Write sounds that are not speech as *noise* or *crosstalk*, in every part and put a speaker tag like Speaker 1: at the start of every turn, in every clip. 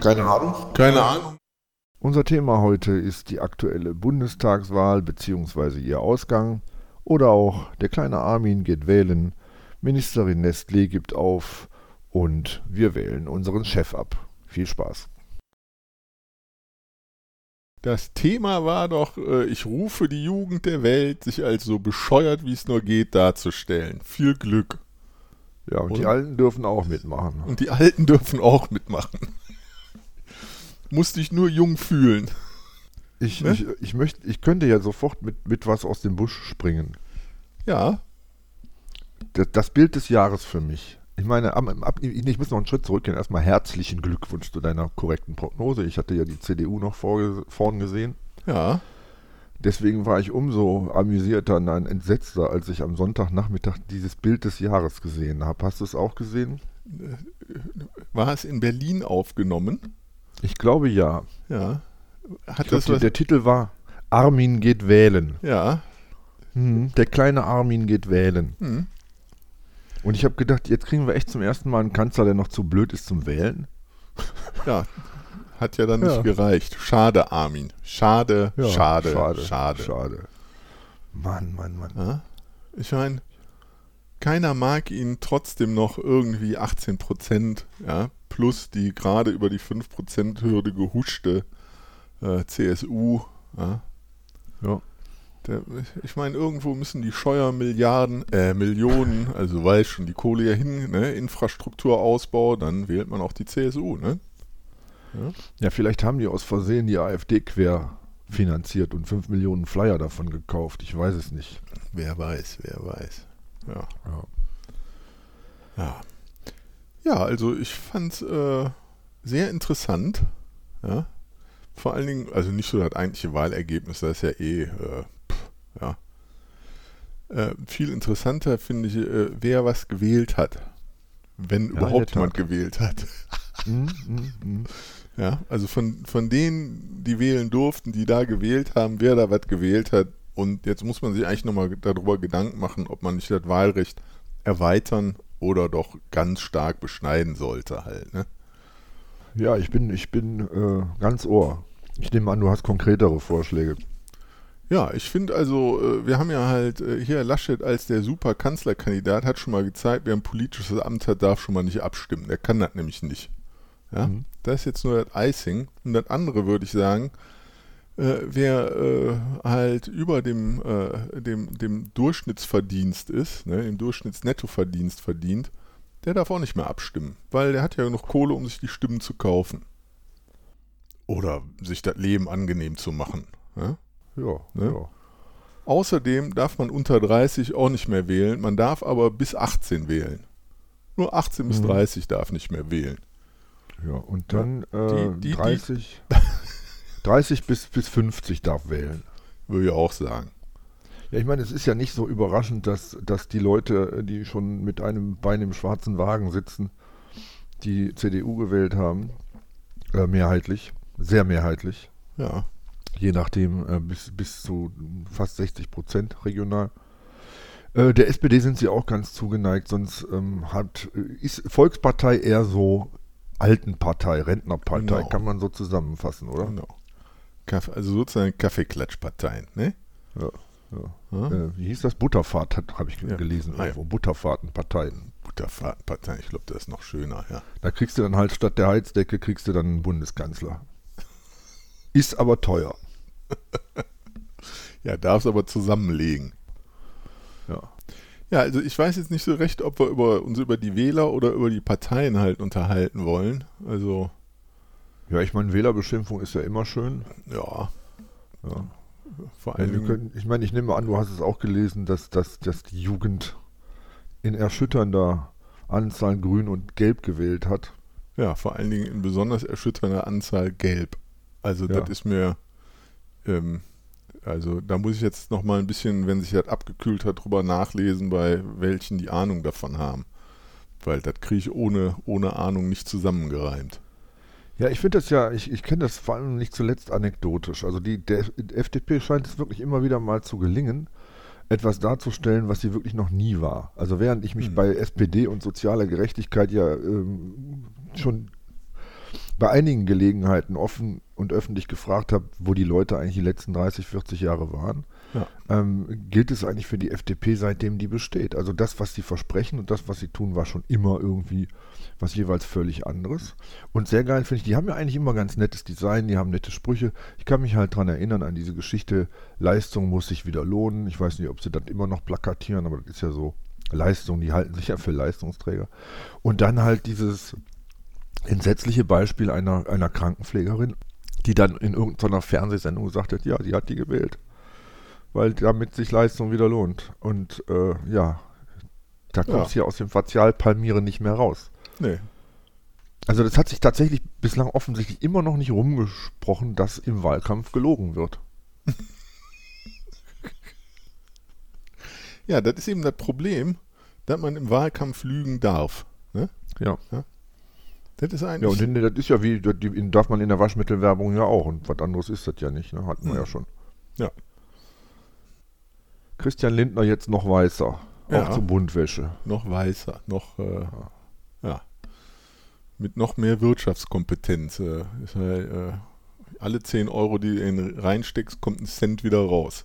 Speaker 1: Keine Ahnung.
Speaker 2: Keine Ahnung.
Speaker 1: Unser Thema heute ist die aktuelle Bundestagswahl bzw. ihr Ausgang oder auch der kleine Armin geht wählen, Ministerin Nestlé gibt auf und wir wählen unseren Chef ab. Viel Spaß.
Speaker 2: Das Thema war doch, äh, ich rufe die Jugend der Welt, sich als so bescheuert wie es nur geht darzustellen. Viel Glück.
Speaker 1: Ja, und
Speaker 2: Oder?
Speaker 1: die Alten dürfen auch mitmachen.
Speaker 2: Und die Alten dürfen auch mitmachen. Musst dich nur jung fühlen.
Speaker 1: Ich,
Speaker 2: Ne?
Speaker 1: ich, ich, möchte, ich könnte ja sofort mit, mit was aus dem Busch springen.
Speaker 2: Ja,
Speaker 1: Das, das Bild des Jahres für mich. Ich meine, am, am, ab, ich muss noch einen Schritt zurückgehen. Erstmal herzlichen Glückwunsch zu deiner korrekten Prognose. Ich hatte ja die CDU noch vorge vorn gesehen.
Speaker 2: ja.
Speaker 1: Deswegen war ich umso amüsierter, nein, entsetzter, als ich am Sonntagnachmittag dieses Bild des Jahres gesehen habe. Hast du es auch gesehen?
Speaker 2: War es in Berlin aufgenommen?
Speaker 1: Ich glaube ja.
Speaker 2: Ja. Hat
Speaker 1: Ich glaub,
Speaker 2: das
Speaker 1: die, der Titel war Armin geht wählen.
Speaker 2: ja.
Speaker 1: Mhm. Der kleine Armin geht wählen.
Speaker 2: Hm.
Speaker 1: Und ich habe gedacht, jetzt kriegen wir echt zum ersten Mal einen Kanzler, der noch zu blöd ist zum Wählen.
Speaker 2: Ja. Hat ja dann
Speaker 1: Ja.
Speaker 2: nicht gereicht. Schade, Armin. Schade, schade, schade,
Speaker 1: schade, schade. Mann, Mann, Mann.
Speaker 2: Ja? Ich meine, keiner mag ihn trotzdem noch irgendwie 18 Prozent, ja, plus die gerade über die 5 Prozent Hürde gehuschte äh, CSU. Ja.
Speaker 1: Ja.
Speaker 2: Der, ich meine, irgendwo müssen die Scheuermilliarden, äh, Millionen, also weiß schon die Kohle ja hin, ne, Infrastrukturausbau, dann wählt man auch die CSU, ne?
Speaker 1: Ja, vielleicht haben die aus Versehen die AfD quer finanziert und 5 Millionen Flyer davon gekauft. Ich weiß es nicht.
Speaker 2: Wer weiß, wer weiß. Ja.
Speaker 1: Ja.
Speaker 2: Ja, ja also ich fand es äh, sehr interessant. Ja. Vor allen Dingen, also nicht so das eigentliche Wahlergebnis, das ist ja eh, äh, pff, ja. Äh, viel interessanter finde ich, äh, wer was gewählt hat. Wenn
Speaker 1: in
Speaker 2: überhaupt jemand gewählt hat.
Speaker 1: Mhm, mhm, mhm.
Speaker 2: Ja, also von, von denen, die wählen durften, die da gewählt haben, wer da was gewählt hat. Und jetzt muss man sich eigentlich nochmal darüber Gedanken machen, ob man nicht das Wahlrecht erweitern oder doch ganz stark beschneiden sollte halt. Ne?
Speaker 1: Ja, ich bin, ich bin äh, ganz ohr. Ich nehme an, du hast konkretere Vorschläge.
Speaker 2: Ja, ich finde also, äh, wir haben ja halt äh, hier Laschet als der super Kanzlerkandidat hat schon mal gezeigt, wer ein politisches Amt hat, darf schon mal nicht abstimmen. Der kann das nämlich nicht. Ja,
Speaker 1: Mhm.
Speaker 2: das ist jetzt nur das Icing. Und das andere würde ich sagen, äh, wer äh, halt über dem, äh, dem, dem Durchschnittsverdienst ist, ne, dem Durchschnittsnettoverdienst verdient, der darf auch nicht mehr abstimmen, weil der hat ja genug Kohle, um sich die Stimmen zu kaufen. Oder sich das Leben angenehm zu machen. Ja?
Speaker 1: Ja,
Speaker 2: Ne?
Speaker 1: ja.
Speaker 2: Außerdem darf man unter 30 auch nicht mehr wählen, man darf aber bis 18 wählen. Nur 18 bis
Speaker 1: Mhm.
Speaker 2: 30 darf nicht mehr wählen.
Speaker 1: ja. Und dann äh,
Speaker 2: Die- die- die- *laughs*
Speaker 1: 30, 30 bis, bis 50 darf wählen.
Speaker 2: Würde ich auch sagen.
Speaker 1: Ja, ich meine, es ist ja nicht so überraschend, dass, dass die Leute, die schon mit einem Bein im schwarzen Wagen sitzen, die CDU gewählt haben, äh, mehrheitlich, sehr mehrheitlich,
Speaker 2: Ja.
Speaker 1: je nachdem äh, bis, bis zu fast 60 Prozent regional. Äh, der SPD sind sie auch ganz zugeneigt, sonst ähm, hat, ist Volkspartei eher so Altenpartei, Rentnerpartei,
Speaker 2: Genau.
Speaker 1: kann man so zusammenfassen, oder?
Speaker 2: Genau. Kaff- Also sozusagen Kaffeeklatschparteien, ne?
Speaker 1: Ja, ja.
Speaker 2: Ja?
Speaker 1: Äh, wie hieß das? Butterfahrt, habe ich
Speaker 2: Ja.
Speaker 1: gelesen.
Speaker 2: Ah, ja.
Speaker 1: Butterfahrtenparteien.
Speaker 2: Butterfahrtenparteien, ich glaube, das ist noch schöner, ja.
Speaker 1: Da kriegst du dann halt statt der Heizdecke kriegst du dann einen Bundeskanzler. Ist aber teuer. *laughs*
Speaker 2: Ja, darfst aber zusammenlegen.
Speaker 1: Ja.
Speaker 2: Ja, also ich weiß jetzt nicht so recht, ob wir über, uns über die Wähler oder über die Parteien halt unterhalten wollen. Also,
Speaker 1: Ja, ich meine, Wählerbeschimpfung ist ja immer schön.
Speaker 2: ja,
Speaker 1: Ja.
Speaker 2: vor
Speaker 1: Ja,
Speaker 2: allen
Speaker 1: wir
Speaker 2: Dingen.
Speaker 1: können, ich meine, ich nehme an, du hast es auch gelesen, dass, dass, dass die Jugend in erschütternder Anzahl grün und gelb gewählt hat.
Speaker 2: Ja, vor allen Dingen in besonders erschütternder Anzahl gelb. Also
Speaker 1: Ja.
Speaker 2: das ist mir, ähm, also da muss ich jetzt noch mal ein bisschen, wenn sich das abgekühlt hat, drüber nachlesen, bei welchen die Ahnung davon haben. Weil das kriege ich ohne, ohne Ahnung nicht zusammengereimt.
Speaker 1: Ja, ich finde das ja, ich, ich kenne das vor allem nicht zuletzt anekdotisch. Also die, der FDP scheint es wirklich immer wieder mal zu gelingen, etwas darzustellen, was sie wirklich noch nie war. Also während ich mich
Speaker 2: Hm.
Speaker 1: bei SPD und sozialer Gerechtigkeit ja ähm, schon bei einigen Gelegenheiten offen und öffentlich gefragt habe, wo die Leute eigentlich die letzten 30, 40 Jahre waren, Ähm, gilt es eigentlich für die FDP, seitdem die besteht. Also das, was sie versprechen und das, was sie tun, war schon immer irgendwie was jeweils völlig anderes. Und sehr geil finde ich, die haben ja eigentlich immer ganz nettes Design, die haben nette Sprüche. Ich kann mich halt dran erinnern an diese Geschichte, Leistung muss sich wieder lohnen. Ich weiß nicht, ob sie das immer noch plakatieren, aber das ist ja so. Leistung, die halten sich ja für Leistungsträger. Und dann halt dieses entsetzliche Beispiel einer, einer Krankenpflegerin, die dann in irgendeiner Fernsehsendung gesagt hat, ja, sie hat die gewählt, weil damit sich Leistung wieder lohnt. Und äh, ja, da
Speaker 2: Ja.
Speaker 1: kommst du ja aus dem Fazialpalmieren nicht mehr raus.
Speaker 2: Nee.
Speaker 1: Also das hat sich tatsächlich bislang offensichtlich immer noch nicht rumgesprochen, dass im Wahlkampf gelogen wird. *laughs*
Speaker 2: Ja, das ist eben das Problem, dass man im Wahlkampf lügen darf. Ne?
Speaker 1: Ja.
Speaker 2: Das ist
Speaker 1: Ja,
Speaker 2: eigentlich.
Speaker 1: und in, das ist ja wie, das darf man in der Waschmittelwerbung ja auch. Und was anderes ist das ja nicht, ne? Hatten wir
Speaker 2: Hm.
Speaker 1: ja schon.
Speaker 2: Ja.
Speaker 1: Christian Lindner jetzt noch weißer.
Speaker 2: Ja.
Speaker 1: Auch zur Buntwäsche.
Speaker 2: noch weißer, noch äh, ja, mit noch mehr Wirtschaftskompetenz. Äh, ist halt, äh, alle 10 Euro, die du in reinsteckst, kommt ein Cent wieder raus.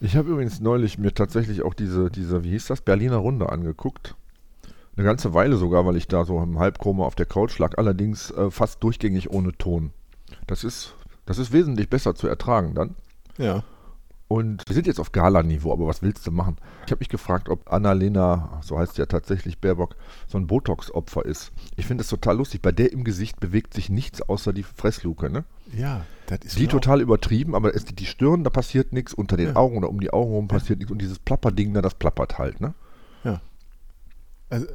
Speaker 1: Ich habe übrigens neulich mir tatsächlich auch diese, diese, wie hieß das, Berliner Runde angeguckt. Eine ganze Weile sogar, weil ich da so im Halbkoma auf der Couch lag, allerdings äh, fast durchgängig ohne Ton. Das ist, das ist wesentlich besser zu ertragen dann.
Speaker 2: Ja,
Speaker 1: Und wir sind jetzt auf Gala-Niveau, aber was willst du machen? Ich habe mich gefragt, ob Annalena, so heißt ja tatsächlich Baerbock, so ein Botox-Opfer ist. Ich finde es total lustig. Bei der im Gesicht bewegt sich nichts außer die Fressluke, ne?
Speaker 2: ja, das ist
Speaker 1: Die total übertrieben, aber es, die Stirn, da passiert nichts, unter den
Speaker 2: Ja.
Speaker 1: Augen oder um die Augen rum passiert nichts und dieses Plapperding da, das plappert halt, ne?
Speaker 2: Also,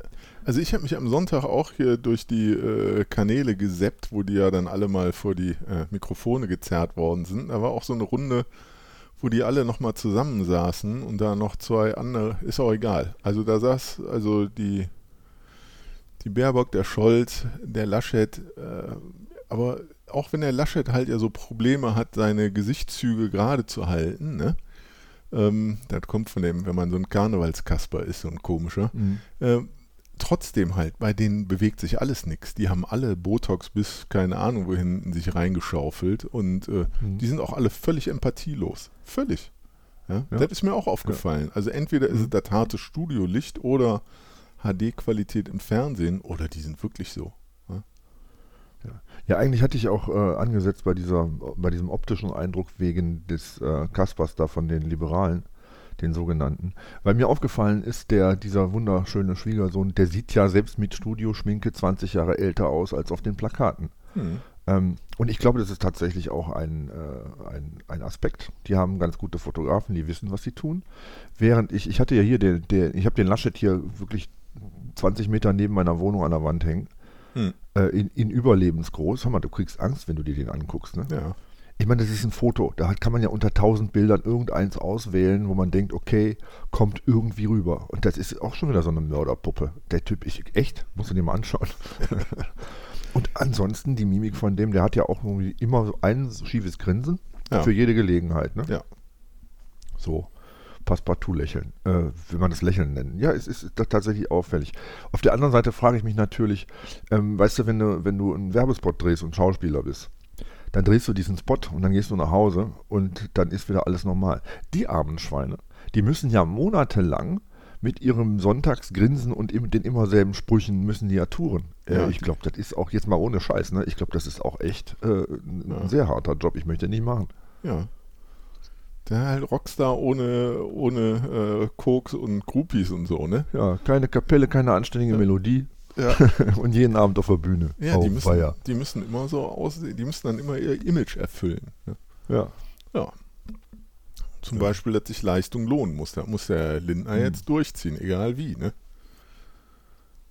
Speaker 2: also ich habe mich am Sonntag auch hier durch die äh, Kanäle gesäppt, wo die ja dann alle mal vor die äh, Mikrofone gezerrt worden sind. Da war auch so eine Runde, wo die alle nochmal zusammensaßen und da noch zwei andere, ist auch egal. Also da saß also die, die Baerbock, der Scholz, der Laschet, äh, aber auch wenn der Laschet halt ja so Probleme hat, seine Gesichtszüge gerade zu halten, ne? Ähm, das kommt von dem, wenn man so ein Karnevalskasper ist, so ein komischer. Äh, trotzdem halt, bei denen bewegt sich alles nichts. Die haben alle Botox bis keine Ahnung wohin in sich reingeschaufelt und äh,
Speaker 1: Mhm.
Speaker 2: die sind auch alle völlig empathielos. Völlig. Ja?
Speaker 1: Ja.
Speaker 2: Das ist mir auch aufgefallen. Also entweder ist es
Speaker 1: Mhm.
Speaker 2: das harte Studiolicht oder HD-Qualität im Fernsehen oder die sind wirklich so.
Speaker 1: Ja, eigentlich hatte ich auch äh, angesetzt bei dieser, bei diesem optischen Eindruck wegen des äh, Kaspers da von den Liberalen, den sogenannten. Weil mir aufgefallen ist, der, dieser wunderschöne Schwiegersohn, der sieht ja selbst mit Studioschminke 20 Jahre älter aus als auf den Plakaten.
Speaker 2: Hm.
Speaker 1: Ähm, und ich glaube, das ist tatsächlich auch ein, äh, ein, ein Aspekt. Die haben ganz gute Fotografen, die wissen, was sie tun. Während ich, ich hatte ja hier den, den ich habe den Laschet hier wirklich 20 Meter neben meiner Wohnung an der Wand hängen.
Speaker 2: Hm.
Speaker 1: Äh, in, in überlebensgroß. Hör mal, du kriegst Angst, wenn du dir den anguckst. Ne?
Speaker 2: Ja.
Speaker 1: Ich meine, das ist ein Foto. Da kann man ja unter 1000 Bildern irgendeins auswählen, wo man denkt, okay, kommt irgendwie rüber. Und das ist auch schon wieder so eine Mörderpuppe. Der Typ, ich, echt, musst du dir mal anschauen. *laughs* Und ansonsten die Mimik von dem, der hat ja auch irgendwie immer so ein schiefes Grinsen
Speaker 2: Ja.
Speaker 1: für jede Gelegenheit. Ne?
Speaker 2: Ja.
Speaker 1: So, Passepartout lächeln, äh, will man das Lächeln nennen. Ja, es ist tatsächlich auffällig. Auf der anderen Seite frage ich mich natürlich, ähm, weißt du, wenn du, wenn du einen Werbespot drehst und Schauspieler bist, dann drehst du diesen Spot und dann gehst du nach Hause und dann ist wieder alles normal. Die armen Schweine, die müssen ja monatelang mit ihrem Sonntagsgrinsen und den immer selben Sprüchen müssen die ja touren. Äh,
Speaker 2: Ja.
Speaker 1: ich glaube, das ist auch jetzt mal ohne Scheiß, ne? Ich glaube, das ist auch echt äh, ein
Speaker 2: Ja.
Speaker 1: sehr harter Job. Ich möchte nicht machen.
Speaker 2: Ja. Der halt Rockstar ohne, ohne äh, Koks und Groupies und so, ne?
Speaker 1: Ja, keine Kapelle, keine anständige
Speaker 2: Ja.
Speaker 1: Melodie
Speaker 2: Ja. *laughs*
Speaker 1: und jeden Abend auf der Bühne.
Speaker 2: Ja, die, müssen,
Speaker 1: weia.
Speaker 2: die müssen immer so aussehen, die müssen dann immer ihr Image erfüllen. Ne?
Speaker 1: Ja.
Speaker 2: Ja. Zum
Speaker 1: Ja.
Speaker 2: Beispiel, dass sich Leistung lohnen muss. Da muss der Lindner
Speaker 1: Mhm.
Speaker 2: jetzt durchziehen, egal wie, ne?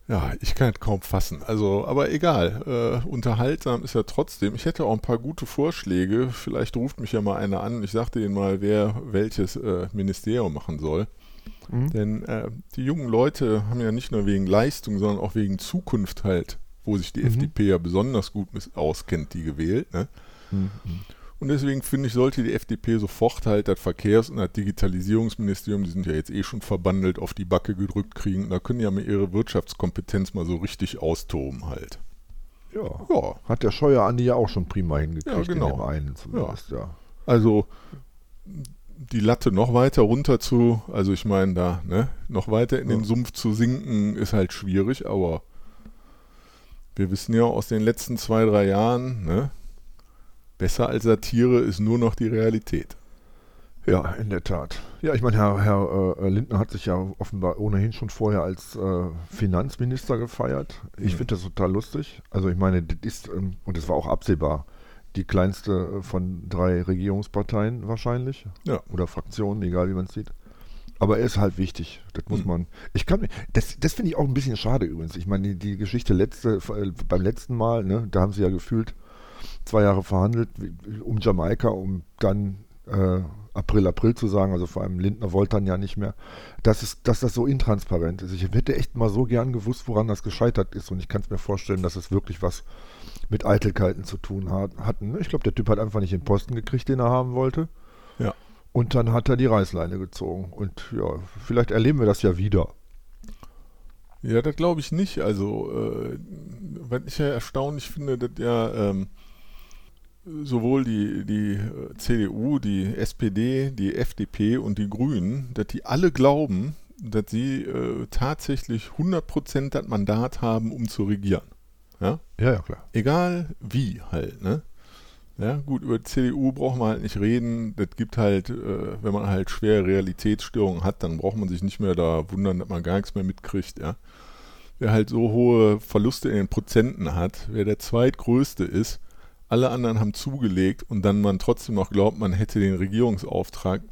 Speaker 2: Ja, ich kann es kaum fassen. Also, aber egal. Äh, unterhaltsam ist er trotzdem. Ich hätte auch ein paar gute Vorschläge. Vielleicht ruft mich ja mal einer an. Ich sagte Ihnen mal, wer welches äh, Ministerium machen soll.
Speaker 1: Mhm.
Speaker 2: Denn äh, die jungen Leute haben ja nicht nur wegen Leistung, sondern auch wegen Zukunft halt, wo sich die
Speaker 1: Mhm.
Speaker 2: FDP ja besonders gut auskennt, die gewählt. Ne?
Speaker 1: Mhm.
Speaker 2: Und deswegen finde ich, sollte die FDP sofort halt das Verkehrs- und das Digitalisierungsministerium, die sind ja jetzt eh schon verbandelt, auf die Backe gedrückt kriegen. Da können ja mal ihre Wirtschaftskompetenz mal so richtig austoben halt.
Speaker 1: Ja. ja. Hat der Scheuer Andi ja auch schon prima hingekriegt, ja, genau. in dem einen zumindest,
Speaker 2: ja. ja. Also die Latte noch weiter runter zu, also ich meine da, ne, noch weiter in den Sumpf zu sinken, ist halt schwierig, aber wir wissen ja aus den letzten zwei, drei Jahren, ne, besser als Satire ist nur noch die Realität.
Speaker 1: Ja, in der Tat. Ja, ich meine, Herr, Herr äh, Lindner hat sich ja offenbar ohnehin schon vorher als äh, Finanzminister gefeiert. Ich mhm. finde das total lustig. Also ich meine, das ist, ähm, und es war auch absehbar, die kleinste äh, von drei Regierungsparteien wahrscheinlich. Ja. Oder Fraktionen, egal wie man es sieht. Aber er ist halt wichtig. Das muss mhm. man. Ich kann das, das finde ich auch ein bisschen schade übrigens. Ich meine, die, die Geschichte letzte, äh, beim letzten Mal, ne, da haben sie ja gefühlt zwei Jahre verhandelt um Jamaika, um dann äh, April, April zu sagen, also vor allem Lindner wollte dann ja nicht mehr, dass, es, dass das so intransparent ist. Ich hätte echt mal so gern gewusst, woran das gescheitert ist und ich kann es mir vorstellen, dass es wirklich was mit Eitelkeiten zu tun hat, hatten. Ich glaube, der Typ hat einfach nicht den Posten gekriegt, den er haben wollte.
Speaker 2: Ja.
Speaker 1: Und dann hat er die Reißleine gezogen. Und ja, vielleicht erleben wir das ja wieder.
Speaker 2: Ja, das glaube ich nicht. Also, äh, was ich ja erstaunlich finde, dass ja ähm, sowohl die, die äh, CDU, die SPD, die FDP und die Grünen, dass die alle glauben, dass sie äh, tatsächlich 100% das Mandat haben, um zu regieren. Ja?
Speaker 1: ja, ja, klar.
Speaker 2: Egal wie halt, ne? Ja, gut, über die CDU braucht man halt nicht reden. Das gibt halt, äh, wenn man halt schwere Realitätsstörungen hat, dann braucht man sich nicht mehr da wundern, dass man gar nichts mehr mitkriegt, ja. Wer halt so hohe Verluste in den Prozenten hat, wer der zweitgrößte ist, alle anderen haben zugelegt und dann man trotzdem noch glaubt, man hätte den Regierungsauftrag,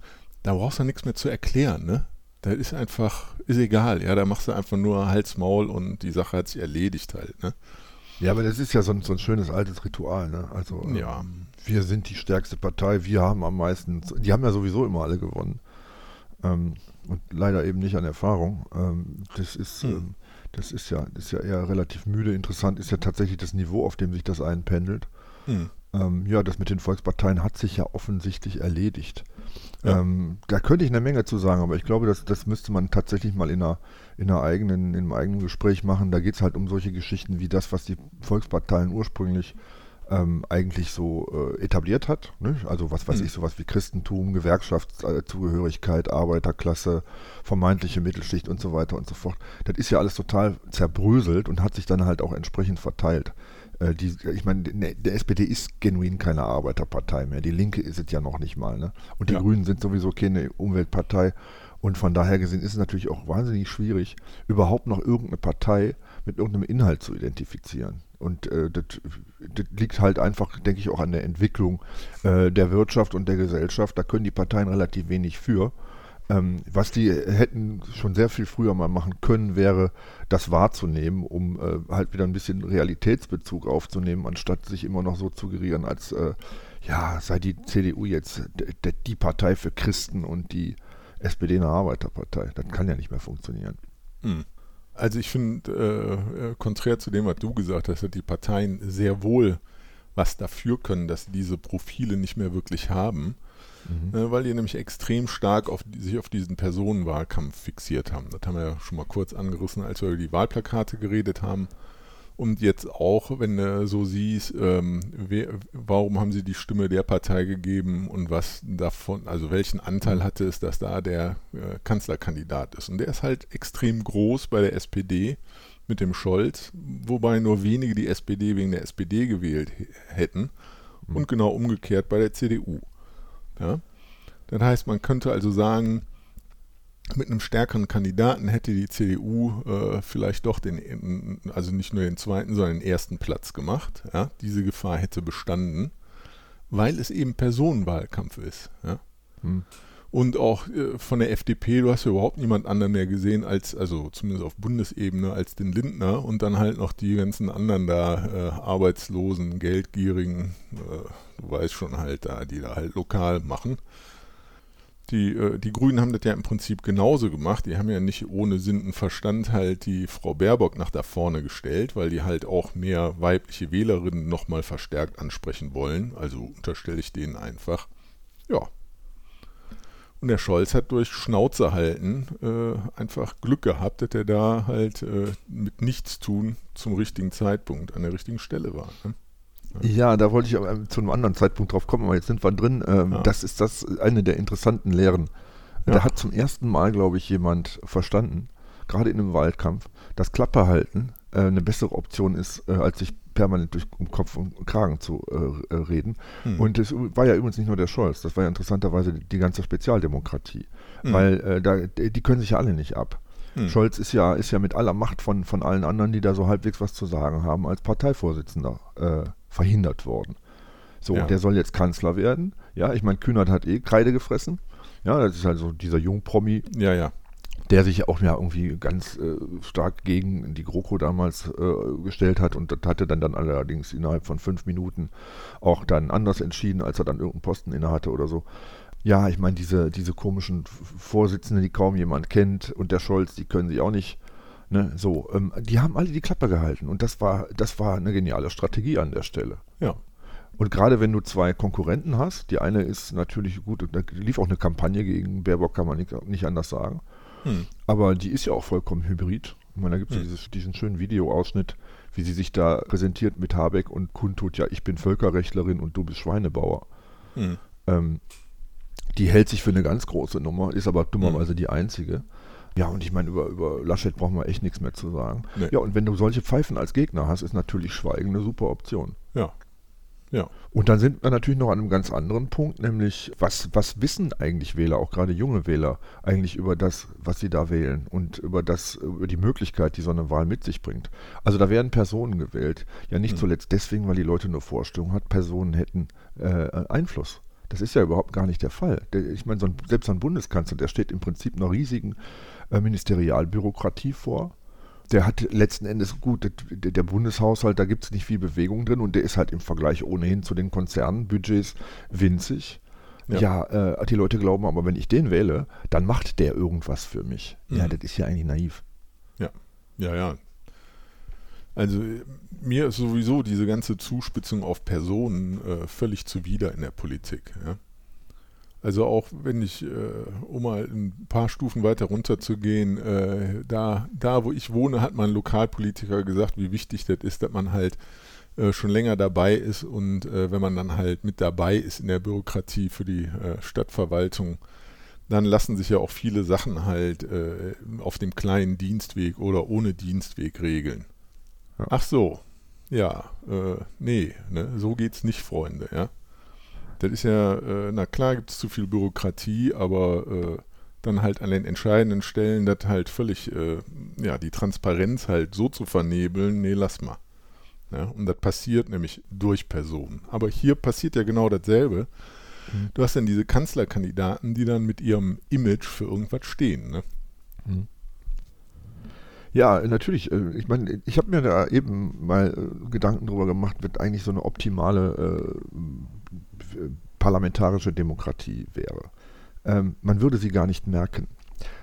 Speaker 2: da brauchst du nichts mehr zu erklären, ne? Da ist einfach, ist egal, ja, da machst du einfach nur Hals, Maul und die Sache hat sich erledigt halt, ne?
Speaker 1: Ja, aber das ist ja so ein, so ein schönes altes Ritual, ne? Also,
Speaker 2: ja.
Speaker 1: Ähm, wir sind die stärkste Partei, wir haben am meisten, die haben ja sowieso immer alle gewonnen. Ähm, und leider eben nicht an Erfahrung. Ähm, das ist, hm. Ähm, das ist ja, ist ja eher relativ müde. Interessant ist ja tatsächlich das Niveau, auf dem sich das einpendelt. Hm. Ähm, ja, das mit den Volksparteien hat sich ja offensichtlich erledigt. Ja. Ähm, da könnte ich eine Menge zu sagen, aber ich glaube, das, das müsste man tatsächlich mal in, einer, in, einer eigenen, in einem eigenen Gespräch machen. Da geht es halt um solche Geschichten wie das, was die Volksparteien ursprünglich ähm, eigentlich so äh, etabliert hat. Ne? Also was weiß mhm. ich, sowas wie Christentum, Gewerkschaftszugehörigkeit, Arbeiterklasse, vermeintliche Mittelschicht und so weiter und so fort. Das ist ja alles total zerbröselt und hat sich dann halt auch entsprechend verteilt. Äh, die, ich meine, ne, der SPD ist genuin keine Arbeiterpartei mehr. Die Linke ist es ja noch nicht mal. Ne? Und die ja. Grünen sind sowieso keine Umweltpartei. Und von daher gesehen ist es natürlich auch wahnsinnig schwierig, überhaupt noch irgendeine Partei mit irgendeinem Inhalt zu identifizieren. Und äh, das, das, liegt halt einfach, denke ich, auch an der Entwicklung äh, der Wirtschaft und der Gesellschaft. Da können die Parteien relativ wenig für. Ähm, was die hätten schon sehr viel früher mal machen können, wäre das wahrzunehmen, um äh, halt wieder ein bisschen Realitätsbezug aufzunehmen, anstatt sich immer noch so zu gerieren, als äh, ja, sei die CDU jetzt die Partei für Christen und die SPD eine Arbeiterpartei. Das kann ja nicht mehr funktionieren.
Speaker 2: Hm. Also ich finde, äh, äh, konträr zu dem, was du gesagt hast, dass die Parteien sehr wohl was dafür können, dass sie diese Profile nicht mehr wirklich haben mhm. äh, weil die nämlich extrem stark auf, sich auf diesen Personenwahlkampf fixiert haben. Das haben wir ja schon mal kurz angerissen, als wir über die Wahlplakate geredet haben. Und jetzt auch, wenn du so siehst, ähm, wer, warum haben sie die Stimme der Partei gegeben und was davon, also welchen Anteil hatte es, dass da der äh, Kanzlerkandidat ist. Und der ist halt extrem groß bei der SPD mit dem Scholz, wobei nur wenige die SPD wegen der SPD gewählt hätten. Mhm. Und genau umgekehrt bei der CDU. Ja? Das heißt, man könnte also sagen, mit einem stärkeren Kandidaten hätte die CDU äh, vielleicht doch den, also nicht nur den zweiten, sondern den ersten Platz gemacht. Ja? Diese Gefahr hätte bestanden, weil es eben Personenwahlkampf ist. Ja? Hm. Und auch äh, von der FDP, du hast ja überhaupt niemand anderen mehr gesehen als, also zumindest auf Bundesebene, als den Lindner und dann halt noch die ganzen anderen da, äh, Arbeitslosen, Geldgierigen, äh, du weißt schon halt da, die da halt lokal machen. Die, äh, die Grünen haben das ja im Prinzip genauso gemacht. Die haben ja nicht ohne Sinn und Verstand halt die Frau Baerbock nach da vorne gestellt, weil die halt auch mehr weibliche Wählerinnen nochmal verstärkt ansprechen wollen. Also unterstelle ich denen einfach. Ja. Und der Scholz hat durch Schnauze halten äh, einfach Glück gehabt, dass er da halt äh, mit nichts tun zum richtigen Zeitpunkt an der richtigen Stelle war. Ne?
Speaker 1: Ja, da wollte ich aber zu einem anderen Zeitpunkt drauf kommen, aber jetzt sind wir drin. Ähm, ja. Das ist das eine der interessanten Lehren. Ja. Da hat zum ersten Mal, glaube ich, jemand verstanden, gerade in einem Wahlkampf, dass Klappe halten äh, eine bessere Option ist, äh, als sich permanent durch um Kopf und Kragen zu äh, äh reden. Hm. Und es war ja übrigens nicht nur der Scholz, das war ja interessanterweise die, die ganze Spezialdemokratie. Hm. Weil äh, da, die können sich ja alle nicht ab. Hm. Scholz ist ja, ist ja mit aller Macht von, von allen anderen, die da so halbwegs was zu sagen haben, als Parteivorsitzender äh, verhindert worden. So, ja. der soll jetzt Kanzler werden. Ja, ich meine, Kühnert hat eh Kreide gefressen. Ja, das ist also dieser Jungpromi.
Speaker 2: Ja, ja
Speaker 1: der sich auch ja irgendwie ganz äh, stark gegen die GroKo damals äh, gestellt hat und das hatte dann, dann allerdings innerhalb von fünf Minuten auch dann anders entschieden, als er dann irgendeinen Posten innehatte oder so. Ja, ich meine, diese, diese komischen Vorsitzenden, die kaum jemand kennt und der Scholz, die können sich auch nicht, ne, so, ähm, die haben alle die Klappe gehalten und das war, das war eine geniale Strategie an der Stelle.
Speaker 2: Ja.
Speaker 1: Und gerade wenn du zwei Konkurrenten hast, die eine ist natürlich gut, da lief auch eine Kampagne gegen Baerbock, kann man nicht, nicht anders sagen. Hm. Aber die ist ja auch vollkommen hybrid. Ich meine, da gibt es hm. ja diesen schönen Videoausschnitt, wie sie sich da präsentiert mit Habeck und kundtut, ja, ich bin Völkerrechtlerin und du bist Schweinebauer. Hm. Ähm, die hält sich für eine ganz große Nummer, ist aber dummerweise hm. die einzige. Ja, und ich meine, über, über Laschet brauchen wir echt nichts mehr zu sagen. Nee. Ja, und wenn du solche Pfeifen als Gegner hast, ist natürlich Schweigen eine super Option.
Speaker 2: Ja. Ja.
Speaker 1: Und dann sind wir natürlich noch an einem ganz anderen Punkt, nämlich was, was wissen eigentlich Wähler, auch gerade junge Wähler, eigentlich über das, was sie da wählen und über das, über die Möglichkeit, die so eine Wahl mit sich bringt. Also da werden Personen gewählt, ja nicht mhm. zuletzt deswegen, weil die Leute eine Vorstellung hat, Personen hätten äh, Einfluss. Das ist ja überhaupt gar nicht der Fall. Ich meine, so ein, selbst so ein Bundeskanzler, der steht im Prinzip einer riesigen äh, Ministerialbürokratie vor der hat letzten Endes gut, der, der Bundeshaushalt, da gibt es nicht viel Bewegung drin und der ist halt im Vergleich ohnehin zu den Konzernbudgets winzig. Ja, ja äh, die Leute glauben aber, wenn ich den wähle, dann macht der irgendwas für mich. Mhm. Ja, das ist ja eigentlich naiv.
Speaker 2: Ja, ja, ja. Also mir ist sowieso diese ganze Zuspitzung auf Personen äh, völlig zuwider in der Politik. Ja? Also auch wenn ich, äh, um mal ein paar Stufen weiter runter zu gehen, äh, da, da wo ich wohne, hat mein Lokalpolitiker gesagt, wie wichtig das ist, dass man halt äh, schon länger dabei ist und äh, wenn man dann halt mit dabei ist in der Bürokratie für die äh, Stadtverwaltung, dann lassen sich ja auch viele Sachen halt äh, auf dem kleinen Dienstweg oder ohne Dienstweg regeln. Ach so, ja, nee, ne, so geht's nicht, Freunde, ja. Das ist ja, äh, na klar gibt es zu viel Bürokratie, aber äh, dann halt an den entscheidenden Stellen das halt völlig, äh, ja, die Transparenz halt so zu vernebeln, nee, lass mal. Ja, und das passiert nämlich durch Personen. Aber hier passiert ja genau dasselbe. Mhm. Du hast dann diese Kanzlerkandidaten, die dann mit ihrem Image für irgendwas stehen. Ne? Mhm.
Speaker 1: Ja, natürlich. Äh, ich meine, ich habe mir da eben mal äh, Gedanken drüber gemacht, wird eigentlich so eine optimale äh, parlamentarische Demokratie wäre. Ähm, man würde sie gar nicht merken.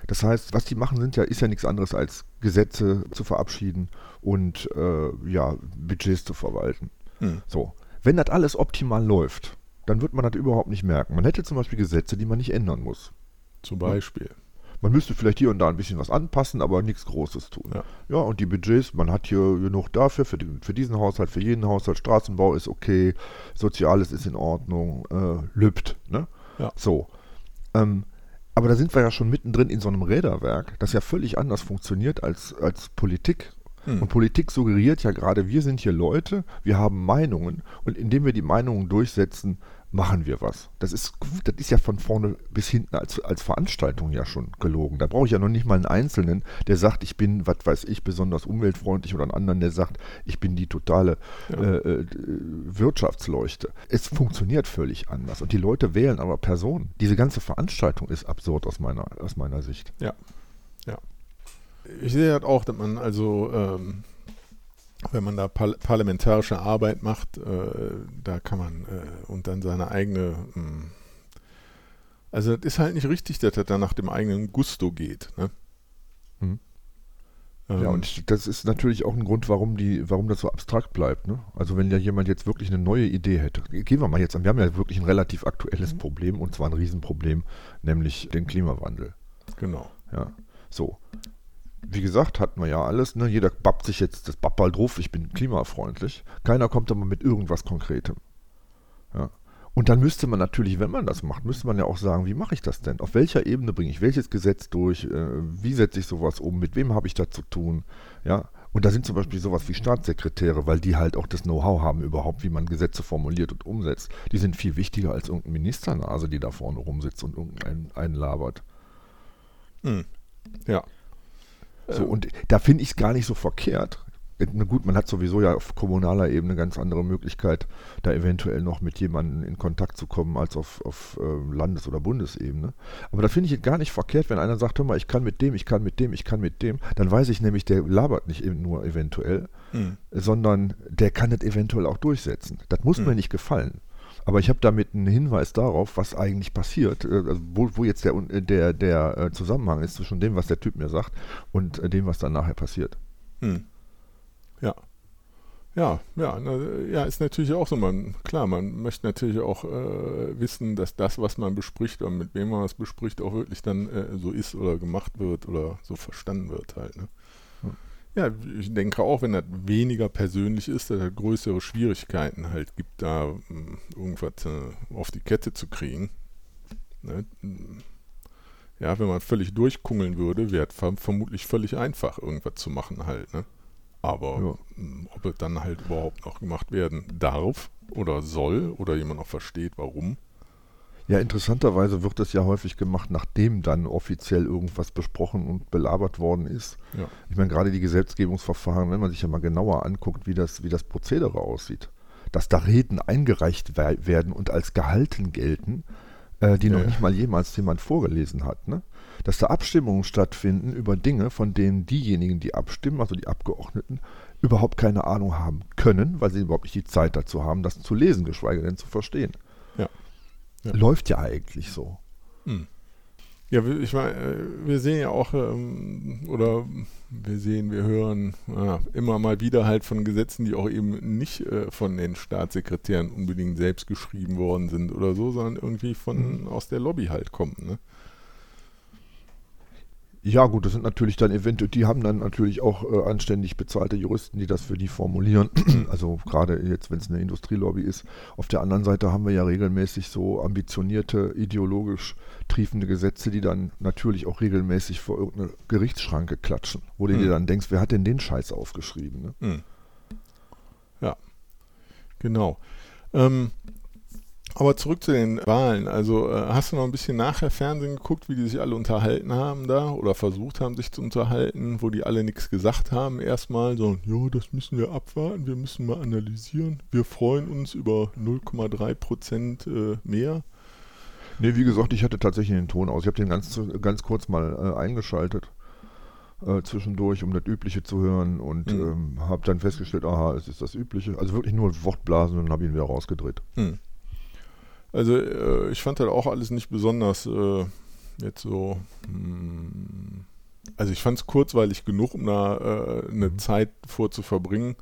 Speaker 1: Das heißt, was die machen, sind ja, ist ja nichts anderes als Gesetze zu verabschieden und äh, ja, Budgets zu verwalten. Hm. So. Wenn das alles optimal läuft, dann wird man das überhaupt nicht merken. Man hätte zum Beispiel Gesetze, die man nicht ändern muss.
Speaker 2: Zum Beispiel.
Speaker 1: Man müsste vielleicht hier und da ein bisschen was anpassen, aber nichts Großes tun. Ja, ja und die Budgets, man hat hier genug dafür, für, die, für diesen Haushalt, für jeden Haushalt. Straßenbau ist okay, Soziales ist in Ordnung, äh, lübt. Ne?
Speaker 2: Ja.
Speaker 1: So. Ähm, aber da sind wir ja schon mittendrin in so einem Räderwerk, das ja völlig anders funktioniert als, als Politik. Hm. Und Politik suggeriert ja gerade, wir sind hier Leute, wir haben Meinungen und indem wir die Meinungen durchsetzen, machen wir was. Das ist, das ist ja von vorne bis hinten als, als Veranstaltung ja schon gelogen. Da brauche ich ja noch nicht mal einen Einzelnen, der sagt, ich bin, was weiß ich, besonders umweltfreundlich oder einen anderen, der sagt, ich bin die totale ja. äh, äh, Wirtschaftsleuchte. Es funktioniert völlig anders und die Leute wählen aber Personen. Diese ganze Veranstaltung ist absurd aus meiner, aus meiner Sicht.
Speaker 2: Ja, ja. Ich sehe halt auch, dass man also ähm wenn man da par parlamentarische Arbeit macht, äh, da kann man äh, und dann seine eigene, mh, hm, also das ist halt nicht richtig, dass das dann nach dem eigenen Gusto geht. Ne? Mhm.
Speaker 1: Ähm, ja, und das ist natürlich auch ein Grund, warum, die, warum das so abstrakt bleibt. Ne? Also wenn ja jemand jetzt wirklich eine neue Idee hätte, gehen wir mal jetzt an, wir haben ja wirklich ein relativ aktuelles mhm. Problem und zwar ein Riesenproblem, nämlich den Klimawandel.
Speaker 2: Genau.
Speaker 1: Ja, so. Wie gesagt, hatten wir ja alles, ne? jeder bappt sich jetzt das Bappal drauf, ich bin klimafreundlich. Keiner kommt aber mit irgendwas Konkretem. Ja. Und dann müsste man natürlich, wenn man das macht, müsste man ja auch sagen, wie mache ich das denn? Auf welcher Ebene bringe ich welches Gesetz durch? Äh, wie setze ich sowas um? Mit wem habe ich da zu tun? Ja. Und da sind zum Beispiel sowas wie Staatssekretäre, weil die halt auch das Know-how haben überhaupt, wie man Gesetze formuliert und umsetzt. Die sind viel wichtiger als irgendein Ministernase, die da vorne rumsitzt und irgendeinen labert.
Speaker 2: Hm. Ja.
Speaker 1: So, und da finde ich es gar nicht so verkehrt, gut, man hat sowieso ja auf kommunaler Ebene ganz andere Möglichkeit, da eventuell noch mit jemandem in Kontakt zu kommen, als auf, auf äh, Landes- oder Bundesebene. Aber da finde ich es gar nicht verkehrt, wenn einer sagt, hör mal, ich kann mit dem, ich kann mit dem, ich kann mit dem, dann weiß ich nämlich, der labert nicht nur eventuell, hm. sondern der kann das eventuell auch durchsetzen. Das muss hm. mir nicht gefallen. Aber ich habe damit einen Hinweis darauf, was eigentlich passiert, äh, also wo, wo, jetzt der, der, der äh, Zusammenhang ist zwischen dem, was der Typ mir sagt, und äh, dem, was dann nachher passiert.
Speaker 2: Hm. Ja. Ja, ja, na, ja, ist natürlich auch so. Man, klar, man möchte natürlich auch äh, wissen, dass das, was man bespricht und mit wem man was bespricht, auch wirklich dann äh, so ist oder gemacht wird oder so verstanden wird halt. Ne? Ja, ich denke auch, wenn das weniger persönlich ist, dass es größere Schwierigkeiten halt gibt, da hm, irgendwas äh, auf die Kette zu kriegen. Ne? Ja, wenn man völlig durchkungeln würde, wäre es vermutlich völlig einfach, irgendwas zu machen halt. Ne? Aber ja. Hm, ob es dann halt überhaupt noch gemacht werden darf oder soll oder jemand auch versteht, warum.
Speaker 1: Ja, interessanterweise wird das ja häufig gemacht, nachdem dann offiziell irgendwas besprochen und belabert worden ist. Ja. Ich meine, gerade die Gesetzgebungsverfahren, wenn man sich ja mal genauer anguckt, wie das, wie das Prozedere aussieht, dass da Reden eingereicht werden und als gehalten gelten, äh, die ja. noch nicht mal jemals jemand vorgelesen hat. Ne? dass da Abstimmungen stattfinden über Dinge, von denen diejenigen, die abstimmen, also die Abgeordneten, überhaupt keine Ahnung haben können, weil sie überhaupt nicht die Zeit dazu haben, das zu lesen, geschweige denn zu verstehen.
Speaker 2: Ja.
Speaker 1: Läuft ja eigentlich so. Hm.
Speaker 2: Ja, ich meine, äh, wir sehen ja auch, ähm, oder wir sehen, wir hören ja, immer mal wieder halt von Gesetzen, die auch eben nicht äh, von den Staatssekretären unbedingt selbst geschrieben worden sind oder so, sondern irgendwie von mhm. aus der Lobby halt kommen. Ne?
Speaker 1: Ja, gut, das sind natürlich dann eventuell, die haben dann natürlich auch äh, anständig bezahlte Juristen, die das für die formulieren. *clears throat* also gerade jetzt, wenn es eine Industrielobby ist. Auf der anderen Seite haben wir ja regelmäßig so ambitionierte, ideologisch triefende Gesetze, die dann natürlich auch regelmäßig vor irgendeine Gerichtsschranke klatschen, wo du hm. dir dann denkst, wer hat denn den Scheiß aufgeschrieben? Ne?
Speaker 2: Hm. Ja, genau. Ähm, aber zurück zu den Wahlen. Also äh, hast du noch ein bisschen nachher Fernsehen geguckt, wie die sich alle unterhalten haben da oder versucht haben, sich zu unterhalten, wo die alle nichts gesagt haben erstmal, so, ja, das müssen wir abwarten, wir müssen mal analysieren. Wir freuen uns über 0,3 Prozent äh, mehr.
Speaker 1: Nee, wie gesagt, ich hatte tatsächlich den Ton aus. Ich habe den ganz, ganz kurz mal äh, eingeschaltet. Äh, zwischendurch, um das Übliche zu hören und mhm. ähm, habe dann festgestellt, aha, es ist das Übliche. Also wirklich nur Wortblasen und habe ihn wieder rausgedreht.
Speaker 2: Mhm. Also äh, ich fand das auch alles nicht besonders äh, jetzt so. Mh, hm, also ich fand es kurzweilig genug, um da äh, eine mhm. Zeit vorzuverbringen.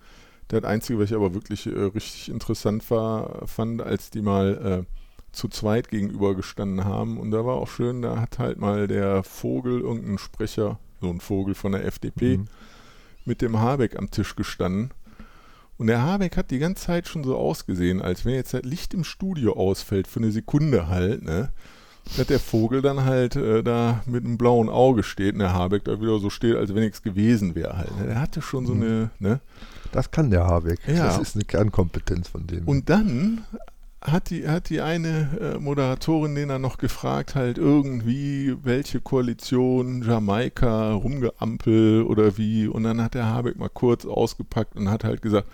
Speaker 2: Das Einzige, was ich aber wirklich äh, richtig interessant war, fand, als die mal äh, zu zweit gegenübergestanden haben. Und da war auch schön, da hat halt mal der Vogel, irgendein Sprecher, so ein Vogel von der FDP, mhm. mit dem Habeck am Tisch gestanden. Und der Habeck hat die ganze Zeit schon so ausgesehen, als wenn jetzt das Licht im Studio ausfällt für eine Sekunde halt, ne? Dass der Vogel dann halt äh, da mit einem blauen Auge steht und der Habeck da wieder so steht, als wenn nichts gewesen wäre halt. Ne? Der hatte schon so mhm. eine, ne?
Speaker 1: Das kann der Habeck. Ja. Das ist eine Kernkompetenz von dem.
Speaker 2: Und dann hat die, hat die eine äh, Moderatorin den dann noch gefragt, halt irgendwie, welche Koalition, Jamaika, Rumgeampel oder wie. Und dann hat der Habeck mal kurz ausgepackt und hat halt gesagt,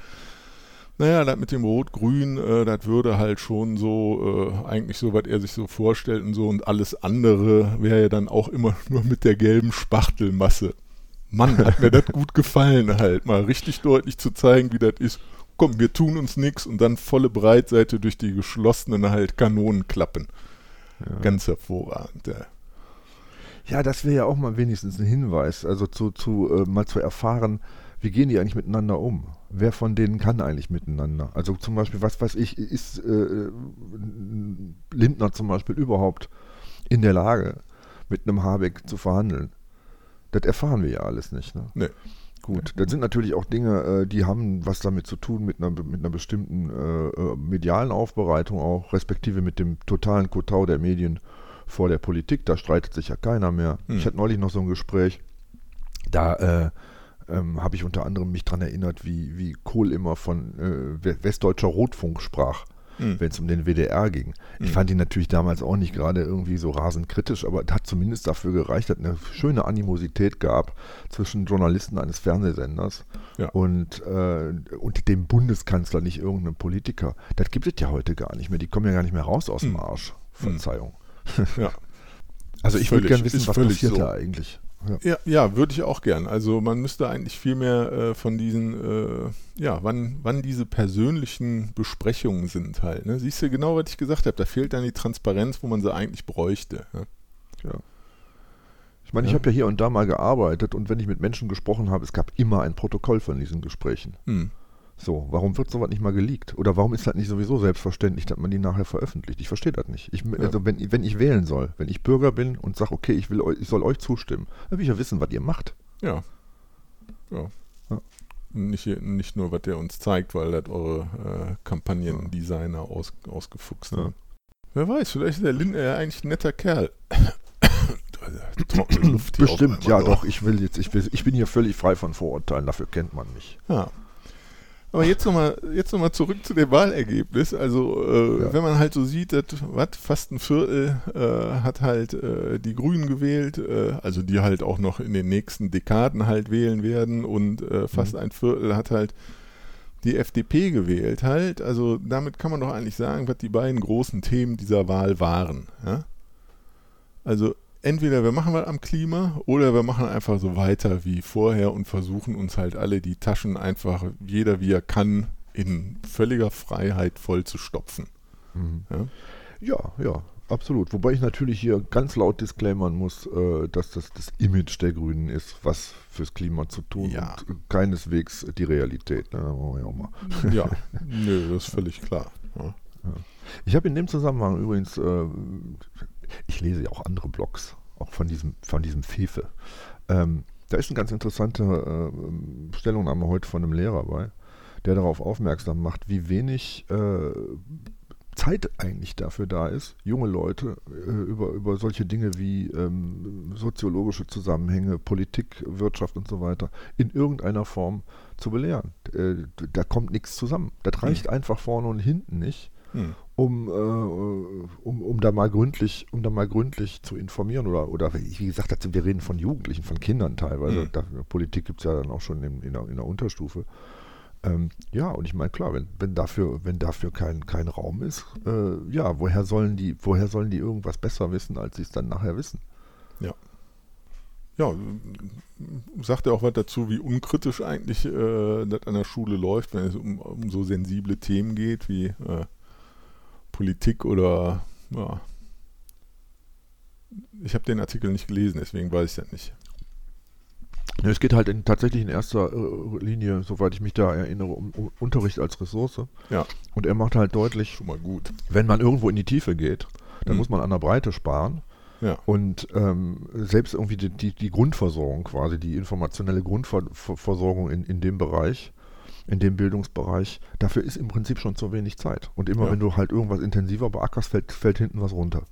Speaker 2: naja, das mit dem Rot-Grün, äh, das würde halt schon so, äh, eigentlich so, was er sich so vorstellt und so. Und alles andere wäre ja dann auch immer *laughs* nur mit der gelben Spachtelmasse. Mann, hat mir das *laughs* gut gefallen, halt mal richtig deutlich zu zeigen, wie das ist komm, wir tun uns nichts und dann volle Breitseite durch die geschlossenen halt Kanonenklappen. Ja. Ganz hervorragend, ja.
Speaker 1: Ja, das wäre ja auch mal wenigstens ein Hinweis, also zu, zu äh, mal zu erfahren, wie gehen die eigentlich miteinander um? Wer von denen kann eigentlich miteinander? Also zum Beispiel, was weiß ich, ist äh, Lindner zum Beispiel überhaupt in der Lage, mit einem Habeck zu verhandeln? Das erfahren wir ja alles nicht. Ne?
Speaker 2: Nee.
Speaker 1: Gut, das sind natürlich auch Dinge, äh, die haben was damit zu tun, mit einer, mit einer bestimmten äh, äh, medialen Aufbereitung auch, respektive mit dem totalen Kotau der Medien vor der Politik. Da streitet sich ja keiner mehr.
Speaker 2: Hm.
Speaker 1: Ich hatte neulich noch so ein Gespräch, da äh, ähm, habe ich unter anderem mich daran erinnert, wie, wie Kohl immer von äh, Westdeutscher Rotfunk sprach
Speaker 2: Hm.
Speaker 1: wenn es um den WDR ging. Ich
Speaker 2: Mhm.
Speaker 1: fand ihn natürlich damals auch nicht gerade irgendwie so rasend kritisch, aber hat zumindest dafür gereicht, dass eine schöne Animosität gab zwischen Journalisten eines Fernsehsenders
Speaker 2: Ja.
Speaker 1: und, äh, und dem Bundeskanzler, nicht irgendeinem Politiker. Das gibt es ja heute gar nicht mehr. Die kommen ja gar nicht mehr raus aus dem
Speaker 2: Mhm.
Speaker 1: Arsch. Verzeihung.
Speaker 2: Ja. *laughs*
Speaker 1: Also ich würde gerne wissen, was passiert
Speaker 2: so.
Speaker 1: da eigentlich. Ja.
Speaker 2: Ja, ja würde ich auch gern. Also man müsste eigentlich viel mehr äh, von diesen, äh, ja, wann, wann diese persönlichen Besprechungen sind halt. Ne? Siehst du genau, was ich gesagt habe, da fehlt dann die Transparenz, wo man sie eigentlich bräuchte. Ne?
Speaker 1: Ich meine, ich
Speaker 2: Ja.
Speaker 1: habe ja hier und da mal gearbeitet und wenn ich mit Menschen gesprochen habe, es gab immer ein Protokoll von diesen Gesprächen.
Speaker 2: Hm.
Speaker 1: So, warum wird sowas nicht mal geleakt? Oder warum ist das nicht sowieso selbstverständlich, dass man die nachher veröffentlicht? Ich verstehe das nicht. Ich, also wenn, wenn ich wählen soll, wenn ich Bürger bin und sage, okay, ich, will, ich soll euch zustimmen, dann will ich ja wissen, was ihr macht.
Speaker 2: Ja. Ja.
Speaker 1: Ja.
Speaker 2: Nicht, nicht nur, was der uns zeigt, weil das eure äh, Kampagnendesigner aus, ausgefuchst
Speaker 1: Ja.
Speaker 2: haben. Wer weiß, vielleicht ist der Lindner ja eigentlich ein netter Kerl. *coughs*
Speaker 1: Bestimmt, ja doch, ich will jetzt, ich, will, ich bin hier völlig frei von Vorurteilen, dafür kennt man mich.
Speaker 2: Ja. Aber jetzt nochmal jetzt noch mal zurück zu dem Wahlergebnis. Also, äh,
Speaker 1: Ja.
Speaker 2: wenn man halt so sieht, dass, was, fast ein Viertel äh, hat halt äh, die Grünen gewählt, äh, also die halt auch noch in den nächsten Dekaden halt wählen werden und äh, fast
Speaker 1: Mhm.
Speaker 2: ein Viertel hat halt die FDP gewählt halt. Also damit kann man doch eigentlich sagen, was die beiden großen Themen dieser Wahl waren. Ja? Also entweder wir machen was am Klima oder wir machen einfach so weiter wie vorher und versuchen uns halt alle die Taschen einfach, jeder wie er kann, in völliger Freiheit voll zu stopfen.
Speaker 1: Mhm.
Speaker 2: Ja?
Speaker 1: Ja, ja, absolut. Wobei ich natürlich hier ganz laut disclaimern muss, äh, dass das das Image der Grünen ist, was fürs Klima zu tun
Speaker 2: Ja.
Speaker 1: und keineswegs die Realität. Ne? Da wollen wir ja auch mal. *laughs*
Speaker 2: ja, *laughs* nö, das ist völlig klar. Ja.
Speaker 1: Ich habe in dem Zusammenhang übrigens, äh, ich lese ja auch andere Blogs, auch von diesem, von diesem Fefe. Ähm, da ist eine ganz interessante äh, Stellungnahme heute von einem Lehrer bei, der darauf aufmerksam macht, wie wenig äh, Zeit eigentlich dafür da ist, junge Leute äh, über, über solche Dinge wie ähm, soziologische Zusammenhänge, Politik, Wirtschaft und so weiter in irgendeiner Form zu belehren. Äh, da kommt nichts zusammen. Das reicht einfach vorne und hinten nicht
Speaker 2: Hm.
Speaker 1: Um, äh, um, um da mal gründlich, um da mal gründlich zu informieren oder, oder wie gesagt, wir reden von Jugendlichen, von Kindern teilweise.
Speaker 2: Mhm.
Speaker 1: Da, Politik gibt es ja dann auch schon in, in, der, in der Unterstufe. Ähm, ja, und ich meine, klar, wenn, wenn dafür, wenn dafür kein, kein Raum ist, äh, ja, woher sollen die, woher sollen die irgendwas besser wissen, als sie es dann nachher wissen?
Speaker 2: Ja, sagt er auch was dazu, wie unkritisch eigentlich äh, das an der Schule läuft, wenn es um, um so sensible Themen geht wie äh, Politik oder ja. Ich habe den Artikel nicht gelesen, deswegen weiß ich das nicht.
Speaker 1: Ja, es geht halt in, tatsächlich in erster äh, Linie, soweit ich mich da erinnere, um, um Unterricht als Ressource.
Speaker 2: Ja.
Speaker 1: Und er macht halt deutlich,
Speaker 2: Schon mal gut.
Speaker 1: wenn man irgendwo in die Tiefe geht, dann
Speaker 2: Mhm.
Speaker 1: muss man an der Breite sparen.
Speaker 2: Ja.
Speaker 1: Und ähm, selbst irgendwie die, die, die Grundversorgung quasi, die informationelle Grundversorgung in, in dem Bereich, in dem Bildungsbereich, dafür ist im Prinzip schon zu wenig Zeit. Und immer
Speaker 2: Ja.
Speaker 1: wenn du halt irgendwas intensiver beackerst, fällt, fällt hinten was runter.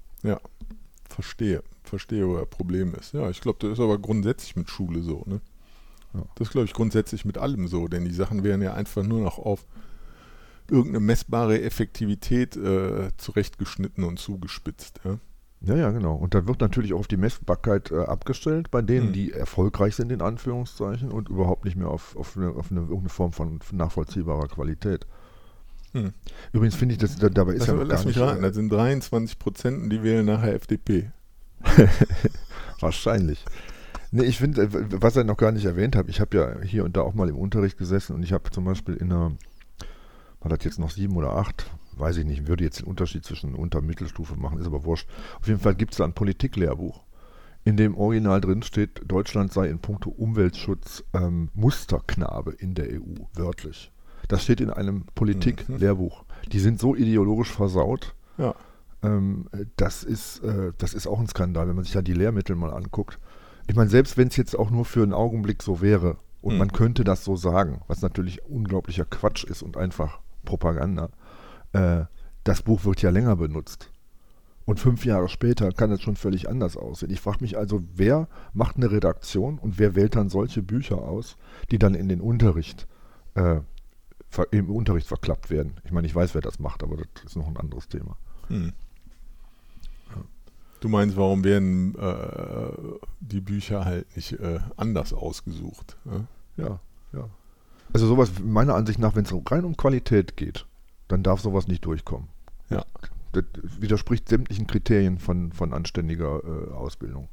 Speaker 2: Verstehe. Verstehe, wo das Problem ist. Ja, ich glaube, das ist aber grundsätzlich mit Schule so. Ne?
Speaker 1: Ja.
Speaker 2: Das ist, glaube ich, grundsätzlich mit allem so, denn die Sachen werden ja einfach nur noch auf irgendeine messbare Effektivität äh, zurechtgeschnitten und zugespitzt. Ja?
Speaker 1: Ja, ja, genau. Und da wird natürlich auch auf die Messbarkeit äh, abgestellt, bei denen,
Speaker 2: Mhm.
Speaker 1: die erfolgreich sind, in Anführungszeichen, und überhaupt nicht mehr auf, auf, eine, auf eine, irgendeine Form von nachvollziehbarer Qualität.
Speaker 2: Hm.
Speaker 1: Übrigens finde ich, dass da, dabei ist
Speaker 2: Lass,
Speaker 1: ja noch
Speaker 2: lass
Speaker 1: gar
Speaker 2: mich
Speaker 1: nicht,
Speaker 2: raten, das sind 23 Prozent die wählen nachher FDP. *laughs*
Speaker 1: Wahrscheinlich. Nee, ich finde, äh, was ich noch gar nicht erwähnt habe, ich habe ja hier und da auch mal im Unterricht gesessen und ich habe zum Beispiel in einer, war das jetzt noch sieben oder acht, weiß ich nicht, würde jetzt den Unterschied zwischen Unter- und Mittelstufe machen, ist aber wurscht. Auf jeden Fall gibt es da ein Politiklehrbuch, in dem Original drin steht, Deutschland sei in puncto Umweltschutz ähm, Musterknabe in der EU, wörtlich. Das steht in einem Politik-Lehrbuch. Die sind so ideologisch versaut.
Speaker 2: Ja.
Speaker 1: Ähm, das, ist, äh, das ist auch ein Skandal, wenn man sich da die Lehrmittel mal anguckt. Ich meine, selbst wenn es jetzt auch nur für einen Augenblick so wäre und
Speaker 2: Mhm.
Speaker 1: man könnte das so sagen, was natürlich unglaublicher Quatsch ist und einfach Propaganda, äh, das Buch wird ja länger benutzt. Und fünf Jahre später kann es schon völlig anders aussehen. Ich frage mich also, wer macht eine Redaktion und wer wählt dann solche Bücher aus, die dann in den Unterricht, äh, im Unterricht verklappt werden? Ich meine, ich weiß, wer das macht, aber das ist noch ein anderes Thema.
Speaker 2: Hm. Du meinst, warum werden äh, die Bücher halt nicht äh, anders ausgesucht? Ja?
Speaker 1: Ja, ja. Also sowas, meiner Ansicht nach, wenn es rein um Qualität geht, dann darf sowas nicht durchkommen.
Speaker 2: Ja.
Speaker 1: Das widerspricht sämtlichen Kriterien von, von anständiger äh, Ausbildung.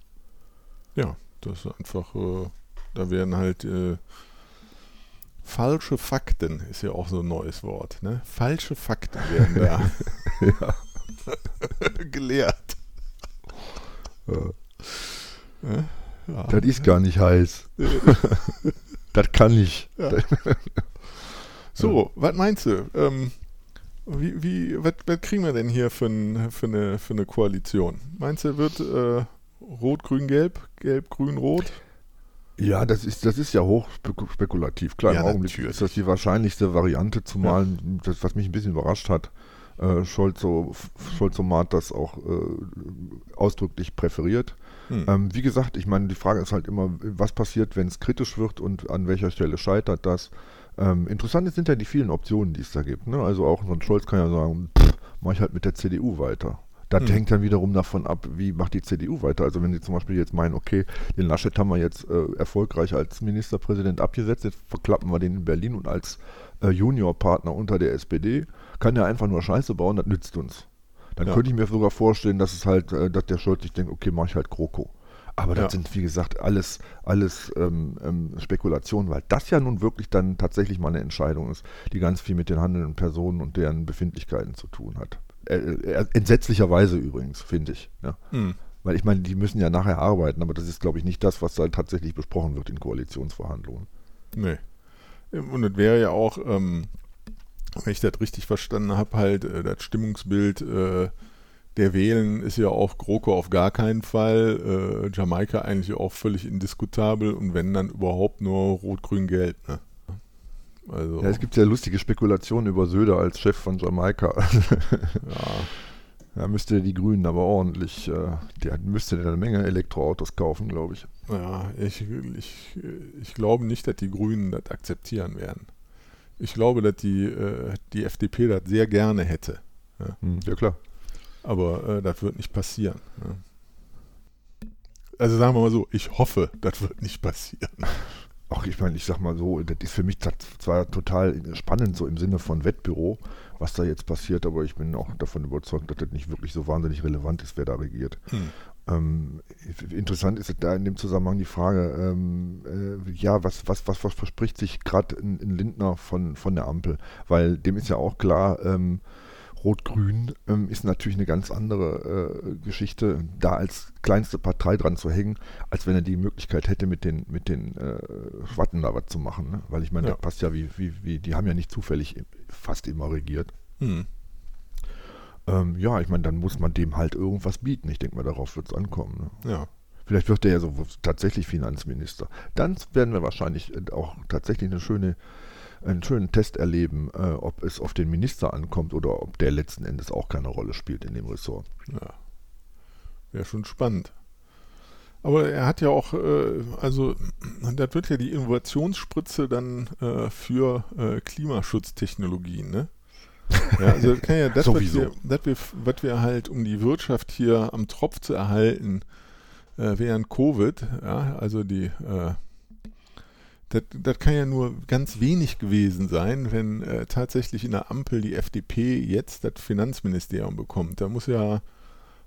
Speaker 2: Ja, das ist einfach, äh, da werden halt äh, falsche Fakten, ist ja auch so ein neues Wort, ne? Falsche Fakten werden da *laughs*
Speaker 1: ja. *laughs*
Speaker 2: gelehrt.
Speaker 1: Äh,
Speaker 2: Ja? Ja.
Speaker 1: das ist gar nicht heiß. *laughs* das kann ich.
Speaker 2: Ja. So, was meinst du? Ähm, wie, wie, was, was kriegen wir denn hier für, ein, für, eine, für eine Koalition? Meinst du, wird äh, Rot, Grün, Gelb, Gelb, Grün, Rot?
Speaker 1: Ja, das ist, das ist ja hochspekulativ. Klar,
Speaker 2: Ja,
Speaker 1: im Augenblick
Speaker 2: natürlich.
Speaker 1: ist das die wahrscheinlichste Variante, zumal das, was mich ein bisschen überrascht hat, äh, Scholzo, Scholzomat das auch äh, ausdrücklich präferiert.
Speaker 2: Hm.
Speaker 1: Ähm, wie gesagt, ich meine, die Frage ist halt immer, was passiert, wenn es kritisch wird und an welcher Stelle scheitert das. Ähm, interessant sind ja die vielen Optionen, die es da gibt. Ne? Also auch so ein Scholz kann ja sagen, pff, mach ich halt mit der CDU weiter. Das
Speaker 2: Hm.
Speaker 1: hängt dann wiederum davon ab, wie macht die CDU weiter. Also wenn sie zum Beispiel jetzt meinen, okay, den Laschet haben wir jetzt äh, erfolgreich als Ministerpräsident abgesetzt, jetzt verklappen wir den in Berlin und als äh, Juniorpartner unter der SPD, kann er einfach nur Scheiße bauen, das nützt uns. Dann
Speaker 2: Ja.
Speaker 1: könnte ich mir sogar vorstellen, dass es halt, äh, dass der Scholz sich denkt, okay, mache ich halt GroKo. Aber das
Speaker 2: Ja.
Speaker 1: sind, wie gesagt, alles, alles ähm, ähm, Spekulationen, weil das ja nun wirklich dann tatsächlich mal eine Entscheidung ist, die ganz viel mit den handelnden Personen und deren Befindlichkeiten zu tun hat. Äh, äh, entsetzlicherweise übrigens, finde ich. Ja.
Speaker 2: Hm.
Speaker 1: Weil ich meine, die müssen ja nachher arbeiten, aber das ist, glaube ich, nicht das, was da tatsächlich besprochen wird in Koalitionsverhandlungen.
Speaker 2: Nee. Und es wäre ja auch, ähm, wenn ich das richtig verstanden habe, halt äh, das Stimmungsbild äh, der Wählen ist ja auch GroKo auf gar keinen Fall, äh, Jamaika eigentlich auch völlig indiskutabel und wenn dann überhaupt nur Rot, Grün, Gelb. Ne? Also,
Speaker 1: Ja, es gibt ja lustige Spekulationen über Söder als Chef von Jamaika. *laughs*
Speaker 2: ja,
Speaker 1: Da müsste die Grünen aber ordentlich, äh, der müsste eine Menge Elektroautos kaufen, glaube ich.
Speaker 2: ja ich, ich, ich glaube nicht, dass die Grünen das akzeptieren werden. Ich glaube, dass die, äh, die FDP das sehr gerne hätte.
Speaker 1: Hm, ja klar.
Speaker 2: Aber äh, das wird nicht passieren. Ne? Also sagen wir mal so, ich hoffe, das wird nicht passieren.
Speaker 1: Ach, ich meine, ich sag mal so, das ist für mich zwar total spannend, so im Sinne von Wettbüro, was da jetzt passiert, aber ich bin auch davon überzeugt, dass das nicht wirklich so wahnsinnig relevant ist, wer da regiert.
Speaker 2: Hm.
Speaker 1: Ähm, interessant ist da in dem Zusammenhang die Frage, ähm, äh, ja, was, was, was, was verspricht sich gerade ein Lindner von, von der Ampel? Weil dem ist ja auch klar, ähm, Rot-Grün ähm, ist natürlich eine ganz andere äh, Geschichte, da als kleinste Partei dran zu hängen, als wenn er die Möglichkeit hätte, mit den, mit den äh, Schwatten da was zu machen. Ne? Weil ich meine,
Speaker 2: Ja.
Speaker 1: das passt ja wie, wie, wie, die haben ja nicht zufällig fast immer regiert.
Speaker 2: Hm.
Speaker 1: Ähm, ja, ich meine, dann muss man dem halt irgendwas bieten. Ich denke mal, darauf wird es ankommen. Ne?
Speaker 2: Ja.
Speaker 1: Vielleicht wird er ja so tatsächlich Finanzminister. Dann werden wir wahrscheinlich äh, auch tatsächlich eine schöne, einen schönen Test erleben, äh, ob es auf den Minister ankommt oder ob der letzten Endes auch keine Rolle spielt in dem Ressort.
Speaker 2: Ja. Wäre schon spannend. Aber er hat ja auch, äh, also das wird ja die Innovationsspritze dann äh, für äh, Klimaschutztechnologien, ne? Ja, also das kann ja das, was wir, das wir, was wir halt, um die Wirtschaft hier am Tropf zu erhalten, äh, während Covid, ja, also die, äh, das, das kann ja nur ganz wenig gewesen sein, wenn äh, tatsächlich in der Ampel die FDP jetzt das Finanzministerium bekommt. Da muss ja,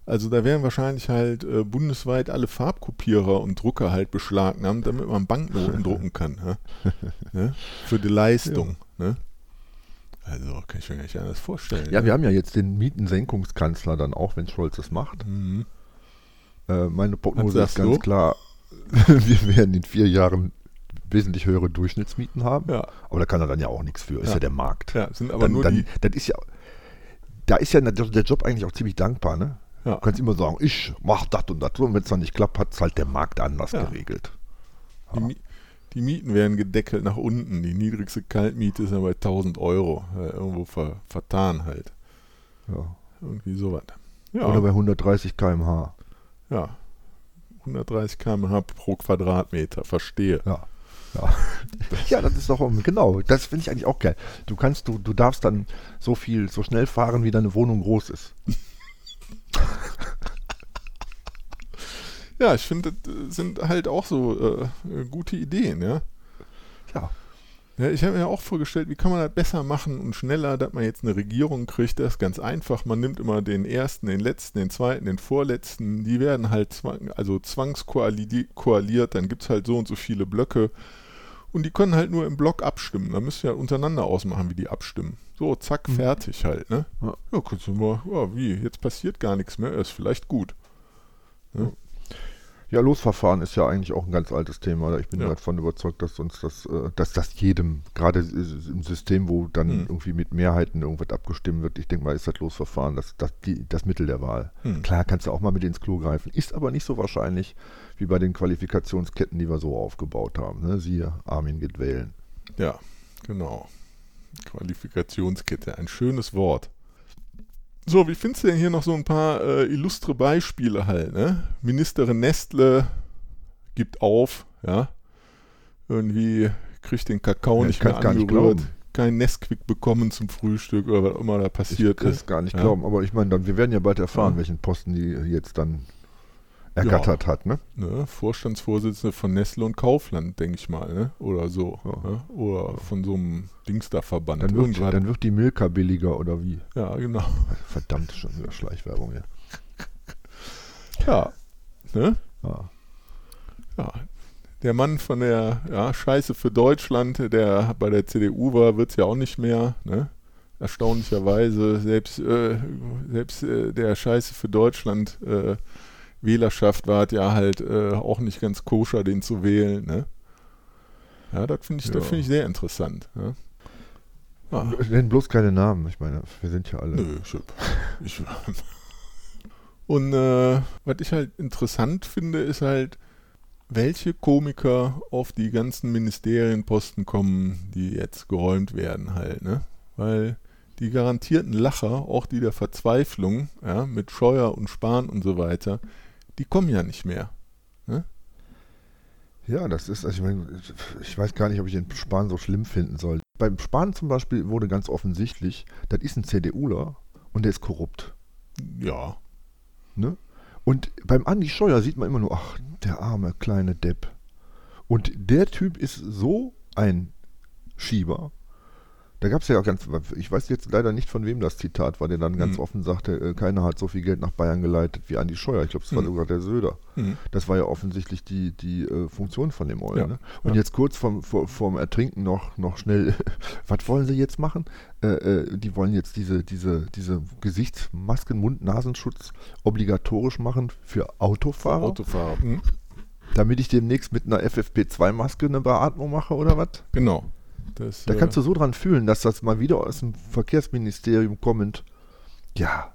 Speaker 2: also da werden wahrscheinlich halt äh, bundesweit alle Farbkopierer und Drucker halt beschlagnahmt, damit man Banknoten *laughs* drucken kann. Ja? Ne? Für die Leistung. Ne? Also kann ich mir gar nicht anders vorstellen.
Speaker 1: Ja,
Speaker 2: ne?
Speaker 1: wir haben ja jetzt den Mietensenkungskanzler dann auch, wenn Scholz es macht.
Speaker 2: Mhm.
Speaker 1: Äh, meine Prognose ist ganz
Speaker 2: du?
Speaker 1: klar, *laughs* wir werden in vier Jahren wesentlich höhere Durchschnittsmieten haben.
Speaker 2: Ja.
Speaker 1: Aber da kann er dann ja auch nichts für, ist
Speaker 2: Ja.
Speaker 1: ja, der Markt.
Speaker 2: Ja, sind aber
Speaker 1: dann,
Speaker 2: nur
Speaker 1: dann,
Speaker 2: die.
Speaker 1: das ist ja, da ist ja der Job eigentlich auch ziemlich dankbar, ne?
Speaker 2: Ja.
Speaker 1: Du kannst immer sagen, ich mach das und das. Und wenn es dann nicht klappt, hat es halt der Markt anders geregelt.
Speaker 2: Die, die Mieten werden gedeckelt nach unten. Die niedrigste Kaltmiete ist ja bei 1000 Euro. Äh, irgendwo ver, vertan halt.
Speaker 1: Ja.
Speaker 2: Irgendwie sowas. Ja,
Speaker 1: Oder bei 130 km/h.
Speaker 2: ja. 130 km/h pro Quadratmeter, verstehe.
Speaker 1: Ja. Ja. *laughs* ja, das ist doch genau. Das finde ich eigentlich auch geil. Du kannst, du, du darfst dann so viel, so schnell fahren, wie deine Wohnung groß ist. *laughs*
Speaker 2: Ja, ich finde, das äh, sind halt auch so äh, gute Ideen, ja.
Speaker 1: Ja.
Speaker 2: Ja, ich habe mir auch vorgestellt, wie kann man das besser machen und schneller, dass man jetzt eine Regierung kriegt. Das ist ganz einfach. Man nimmt immer den ersten, den letzten, den zweiten, den vorletzten. Die werden halt zwang, also zwangskoaliert. Dann gibt es halt so und so viele Blöcke. Und die können halt nur im Block abstimmen. Da müsst ihr halt untereinander ausmachen, wie die abstimmen. So, zack,
Speaker 1: Mhm.
Speaker 2: fertig halt. Ne?
Speaker 1: Ja.
Speaker 2: Ja, kannst du mal, ja, wie, jetzt passiert gar nichts mehr. Ist vielleicht gut.
Speaker 1: Ja, Losverfahren ist ja eigentlich auch ein ganz altes Thema. Ich bin
Speaker 2: Ja.
Speaker 1: davon überzeugt, dass uns das, äh, dass das jedem, gerade im System, wo dann
Speaker 2: Hm.
Speaker 1: irgendwie mit Mehrheiten irgendwas abgestimmt wird, ich denke mal, ist das Losverfahren das, das, die, das Mittel der Wahl.
Speaker 2: Hm.
Speaker 1: Klar kannst du auch mal mit ins Klo greifen, ist aber nicht so wahrscheinlich wie bei den Qualifikationsketten, die wir so aufgebaut haben. Ne? Siehe, Armin geht wählen.
Speaker 2: Ja, genau. Qualifikationskette, ein schönes Wort. So, wie findest du denn hier noch so ein paar äh, illustre Beispiele halt, ne? Ministerin Nestle gibt auf, ja. Irgendwie kriegt den Kakao
Speaker 1: Ja,
Speaker 2: nicht
Speaker 1: ich
Speaker 2: mehr
Speaker 1: gar nicht
Speaker 2: angerührt,
Speaker 1: glauben.
Speaker 2: kein Nesquik bekommen zum Frühstück oder was immer da
Speaker 1: Ich
Speaker 2: passiert
Speaker 1: kann
Speaker 2: ist.
Speaker 1: es gar nicht
Speaker 2: Ja.
Speaker 1: glauben, aber ich meine, dann, wir werden ja bald erfahren,
Speaker 2: Ja.
Speaker 1: welchen Posten die jetzt dann ergattert hat. Ne?
Speaker 2: Ne? Vorstandsvorsitzende von Nestle und Kaufland, denke ich mal, ne? Oder so.
Speaker 1: Ja.
Speaker 2: Ne? Oder von so einem Dingster-Verband.
Speaker 1: Dann, wird, dann wird die Milka billiger oder wie?
Speaker 2: ja, genau.
Speaker 1: Verdammt, schon wieder Schleichwerbung hier.
Speaker 2: Ja. Ne?
Speaker 1: Ja.
Speaker 2: Ja, der Mann von der ja, Scheiße für Deutschland, der bei der CDU war, wird es ja auch nicht mehr. Ne? Erstaunlicherweise, selbst, äh, selbst äh, der Scheiße für Deutschland äh, Wählerschaft war es ja halt äh, auch nicht ganz koscher, den zu wählen. Ne? Ja, das finde ich, das
Speaker 1: Ja.
Speaker 2: find ich sehr interessant. Ne? Ah,
Speaker 1: Nenn bloß keine Namen. Ich meine, wir sind ja alle.
Speaker 2: Nö, ich, ich Und äh, was ich halt interessant finde, ist halt, welche Komiker auf die ganzen Ministerienposten kommen, die jetzt geräumt werden halt, ne? Weil die garantierten Lacher, auch die der Verzweiflung, ja, mit Scheuer und Spahn und so weiter, die kommen ja nicht mehr.
Speaker 1: Ja, das ist, also ich meine, ich weiß gar nicht, ob ich den Spahn so schlimm finden soll. Beim Spahn zum Beispiel wurde ganz offensichtlich, das ist ein CDUler und der ist korrupt.
Speaker 2: Ja.
Speaker 1: Ne? Und beim Andi Scheuer sieht man immer nur, ach, der arme kleine Depp. Und der Typ ist so ein Schieber. Da gab es ja auch ganz, ich weiß jetzt leider nicht, von wem das Zitat war, der dann ganz
Speaker 2: Hm.
Speaker 1: offen sagte, äh, keiner hat so viel Geld nach Bayern geleitet wie Andi Scheuer. Ich glaube, es war
Speaker 2: Hm.
Speaker 1: sogar der Söder.
Speaker 2: Hm.
Speaker 1: Das war ja offensichtlich die, die äh, Funktion von dem Eul.
Speaker 2: Ja,
Speaker 1: Ne? Und
Speaker 2: ja.
Speaker 1: jetzt kurz vorm, vor, vorm Ertrinken noch, noch schnell, *laughs* was wollen sie jetzt machen? Äh, äh, die wollen jetzt diese, diese, diese Gesichtsmasken, Mund-Nasenschutz obligatorisch machen für Autofahrer,
Speaker 2: Autofahrer. Hm.
Speaker 1: damit ich demnächst mit einer FFP2-Maske eine Beatmung mache oder was?
Speaker 2: Genau. Das,
Speaker 1: Da kannst du so dran fühlen, dass das mal wieder aus dem Verkehrsministerium kommend, ja,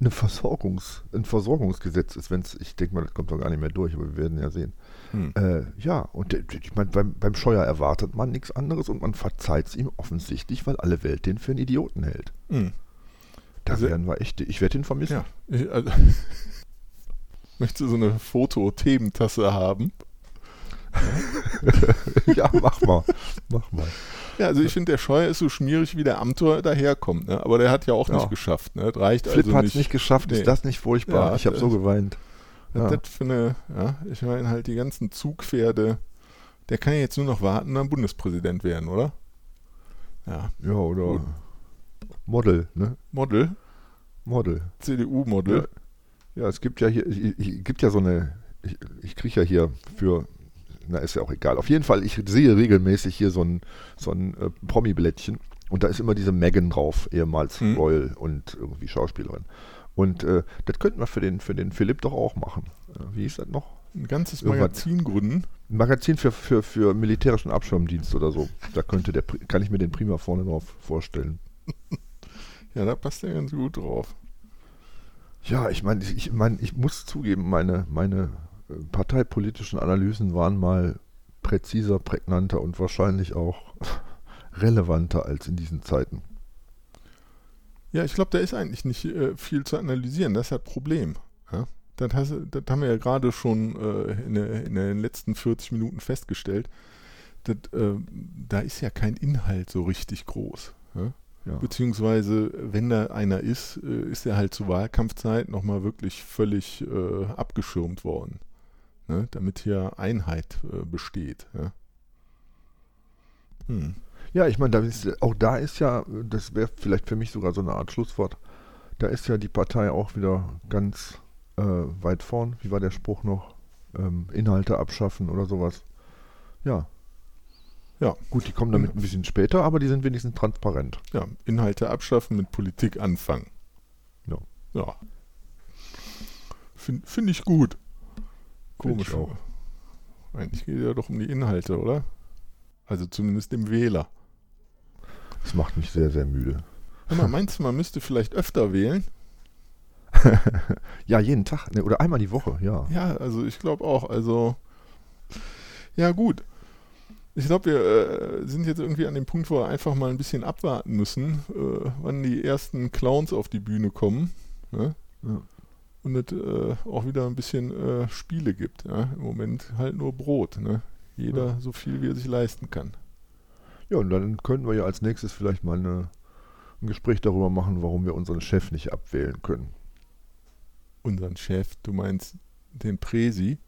Speaker 1: eine Versorgungs, ein Versorgungsgesetz ist, wenn es, ich denke mal, das kommt doch gar nicht mehr durch, aber wir werden ja sehen.
Speaker 2: hm.
Speaker 1: Äh, ja, und der- ich meine, beim, beim Scheuer erwartet man nichts anderes und man verzeiht es ihm offensichtlich, weil alle Welt den für einen Idioten hält.
Speaker 2: Hm.
Speaker 1: Da
Speaker 2: Also-
Speaker 1: werden wir echt, ich werde ihn vermissen.
Speaker 2: Ja, ich, also, *laughs* möchtest du so eine Foto-Thementasse haben? *laughs*
Speaker 1: Ja, mach mal, mach mal.
Speaker 2: Ja, also ich finde, der Scheuer ist so schmierig, wie der Amtor daherkommt, ne? aber der hat ja auch
Speaker 1: Ja.
Speaker 2: nicht geschafft. Ne? Das reicht
Speaker 1: Flip
Speaker 2: also
Speaker 1: hat es nicht geschafft,
Speaker 2: Nee.
Speaker 1: ist das nicht furchtbar?
Speaker 2: Ja,
Speaker 1: ich habe so geweint. Ja.
Speaker 2: das für eine, ja, ich meine halt die ganzen Zugpferde, der kann ja jetzt nur noch warten dann Bundespräsident werden, oder? Ja,
Speaker 1: Ja, oder
Speaker 2: Gut.
Speaker 1: Model, ne?
Speaker 2: Model,
Speaker 1: Model.
Speaker 2: CDU-Model.
Speaker 1: Ja, es gibt ja hier, ich, ich, gibt ja so eine, ich, ich kriege ja hier für, na ist ja auch egal. Auf jeden Fall, ich sehe regelmäßig hier so ein, so ein äh, Promi-Blättchen und da ist immer diese Megan drauf, ehemals
Speaker 2: Hm.
Speaker 1: Royal und irgendwie Schauspielerin. Und äh, das könnten wir für den, für den Philipp doch auch machen. Äh, wie ist das noch?
Speaker 2: Ein ganzes
Speaker 1: Irgendwas.
Speaker 2: Magazin gründen.
Speaker 1: Ein Magazin für, für, für militärischen Abschirmdienst oder so. Da könnte der, kann ich mir den prima vorne drauf vorstellen.
Speaker 2: Ja, da passt er ganz gut drauf.
Speaker 1: Ja, ich meine, ich, ich, mein, ich muss zugeben, meine, meine parteipolitischen Analysen waren mal präziser, prägnanter und wahrscheinlich auch *laughs* relevanter als in diesen Zeiten.
Speaker 2: Ja, ich glaube, da ist eigentlich nicht äh, viel zu analysieren. Das ist das Problem. Ja? Das, du- das haben wir ja gerade schon äh, in, der, in den letzten 40 Minuten festgestellt. Das, äh, da ist ja kein Inhalt so richtig groß. Ja?
Speaker 1: Ja.
Speaker 2: Beziehungsweise, wenn da einer ist, äh, ist er halt zur Wahlkampfzeit nochmal wirklich völlig äh, abgeschirmt worden. Ne? Damit hier Einheit äh, besteht. Ja? Hm.
Speaker 1: Ja, ich meine, auch da ist ja, das wäre vielleicht für mich sogar so eine Art Schlusswort, da ist ja die Partei auch wieder ganz äh, weit vorn. Wie war der Spruch noch? Ähm, Inhalte abschaffen oder sowas. Ja.
Speaker 2: Ja.
Speaker 1: Gut, die kommen damit ein bisschen später, aber die sind wenigstens transparent.
Speaker 2: ja, Inhalte abschaffen, mit Politik anfangen.
Speaker 1: Ja.
Speaker 2: Ja. Finde find ich gut. Komisch.
Speaker 1: ich auch.
Speaker 2: Eigentlich geht es ja doch um die Inhalte, oder? Also zumindest dem Wähler.
Speaker 1: Das macht mich sehr, sehr müde.
Speaker 2: Hör mal, meinst du, man müsste vielleicht öfter wählen? *laughs*
Speaker 1: Ja, jeden Tag, ne, oder einmal die Woche, ja.
Speaker 2: Ja, also ich glaube auch. Also, ja, gut. Ich glaube, wir äh, sind jetzt irgendwie an dem Punkt, wo wir einfach mal ein bisschen abwarten müssen, äh, wann die ersten Clowns auf die Bühne kommen. Ne?
Speaker 1: Ja.
Speaker 2: Und es äh, auch wieder ein bisschen äh, Spiele gibt. Ja? Im Moment halt nur Brot. Ne? Jeder
Speaker 1: Ja.
Speaker 2: so viel, wie er sich leisten kann.
Speaker 1: Ja, und dann könnten wir ja als nächstes vielleicht mal eine, ein Gespräch darüber machen, warum wir unseren Chef nicht abwählen können.
Speaker 2: Unseren Chef, du meinst den Präsi?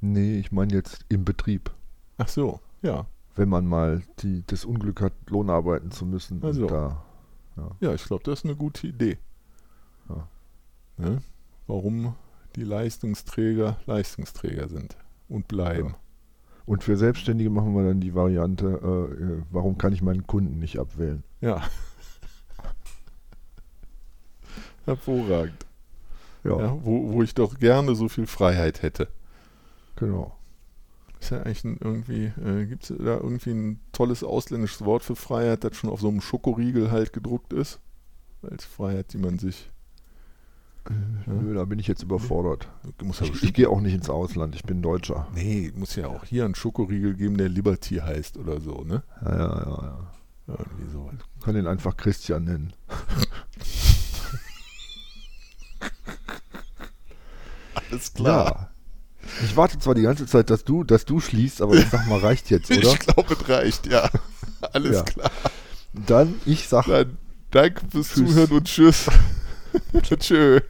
Speaker 1: Nee, ich meine jetzt im Betrieb.
Speaker 2: Ach so, ja.
Speaker 1: Wenn man mal die, das Unglück hat, Lohn arbeiten zu müssen.
Speaker 2: Ach so.
Speaker 1: Und da,
Speaker 2: Ja, ich glaube, das ist eine gute Idee.
Speaker 1: Ja.
Speaker 2: Ne? Warum die Leistungsträger Leistungsträger sind und bleiben.
Speaker 1: und für Selbstständige machen wir dann die Variante, äh, warum kann ich meinen Kunden nicht abwählen?
Speaker 2: Ja. Hervorragend.
Speaker 1: Ja,
Speaker 2: Ja, wo, wo ich doch gerne so viel Freiheit hätte.
Speaker 1: genau.
Speaker 2: Ist ja eigentlich ein, irgendwie, äh, gibt es da irgendwie ein tolles ausländisches Wort für Freiheit, das schon auf so einem Schokoriegel halt gedruckt ist? Als Freiheit, die man sich.
Speaker 1: Nö, da bin ich jetzt überfordert.
Speaker 2: Ja
Speaker 1: Ich, ich gehe auch nicht ins Ausland, ich bin Deutscher.
Speaker 2: nee, muss ja auch hier einen Schokoriegel geben, der Liberty heißt oder so, ne?
Speaker 1: Ja, ja, ja. ja.
Speaker 2: Irgendwie sowas.
Speaker 1: Kann den einfach Christian nennen. *laughs*
Speaker 2: Alles
Speaker 1: Ja. Ich warte zwar die ganze Zeit, dass du, dass du schließt, aber ich sag mal, reicht jetzt, *laughs* oder?
Speaker 2: Ich glaube, es reicht, ja. *laughs* Alles
Speaker 1: Ja.
Speaker 2: klar.
Speaker 1: Dann, ich sag
Speaker 2: Dann danke fürs
Speaker 1: Tschüss.
Speaker 2: Zuhören und tschüss. Tschö.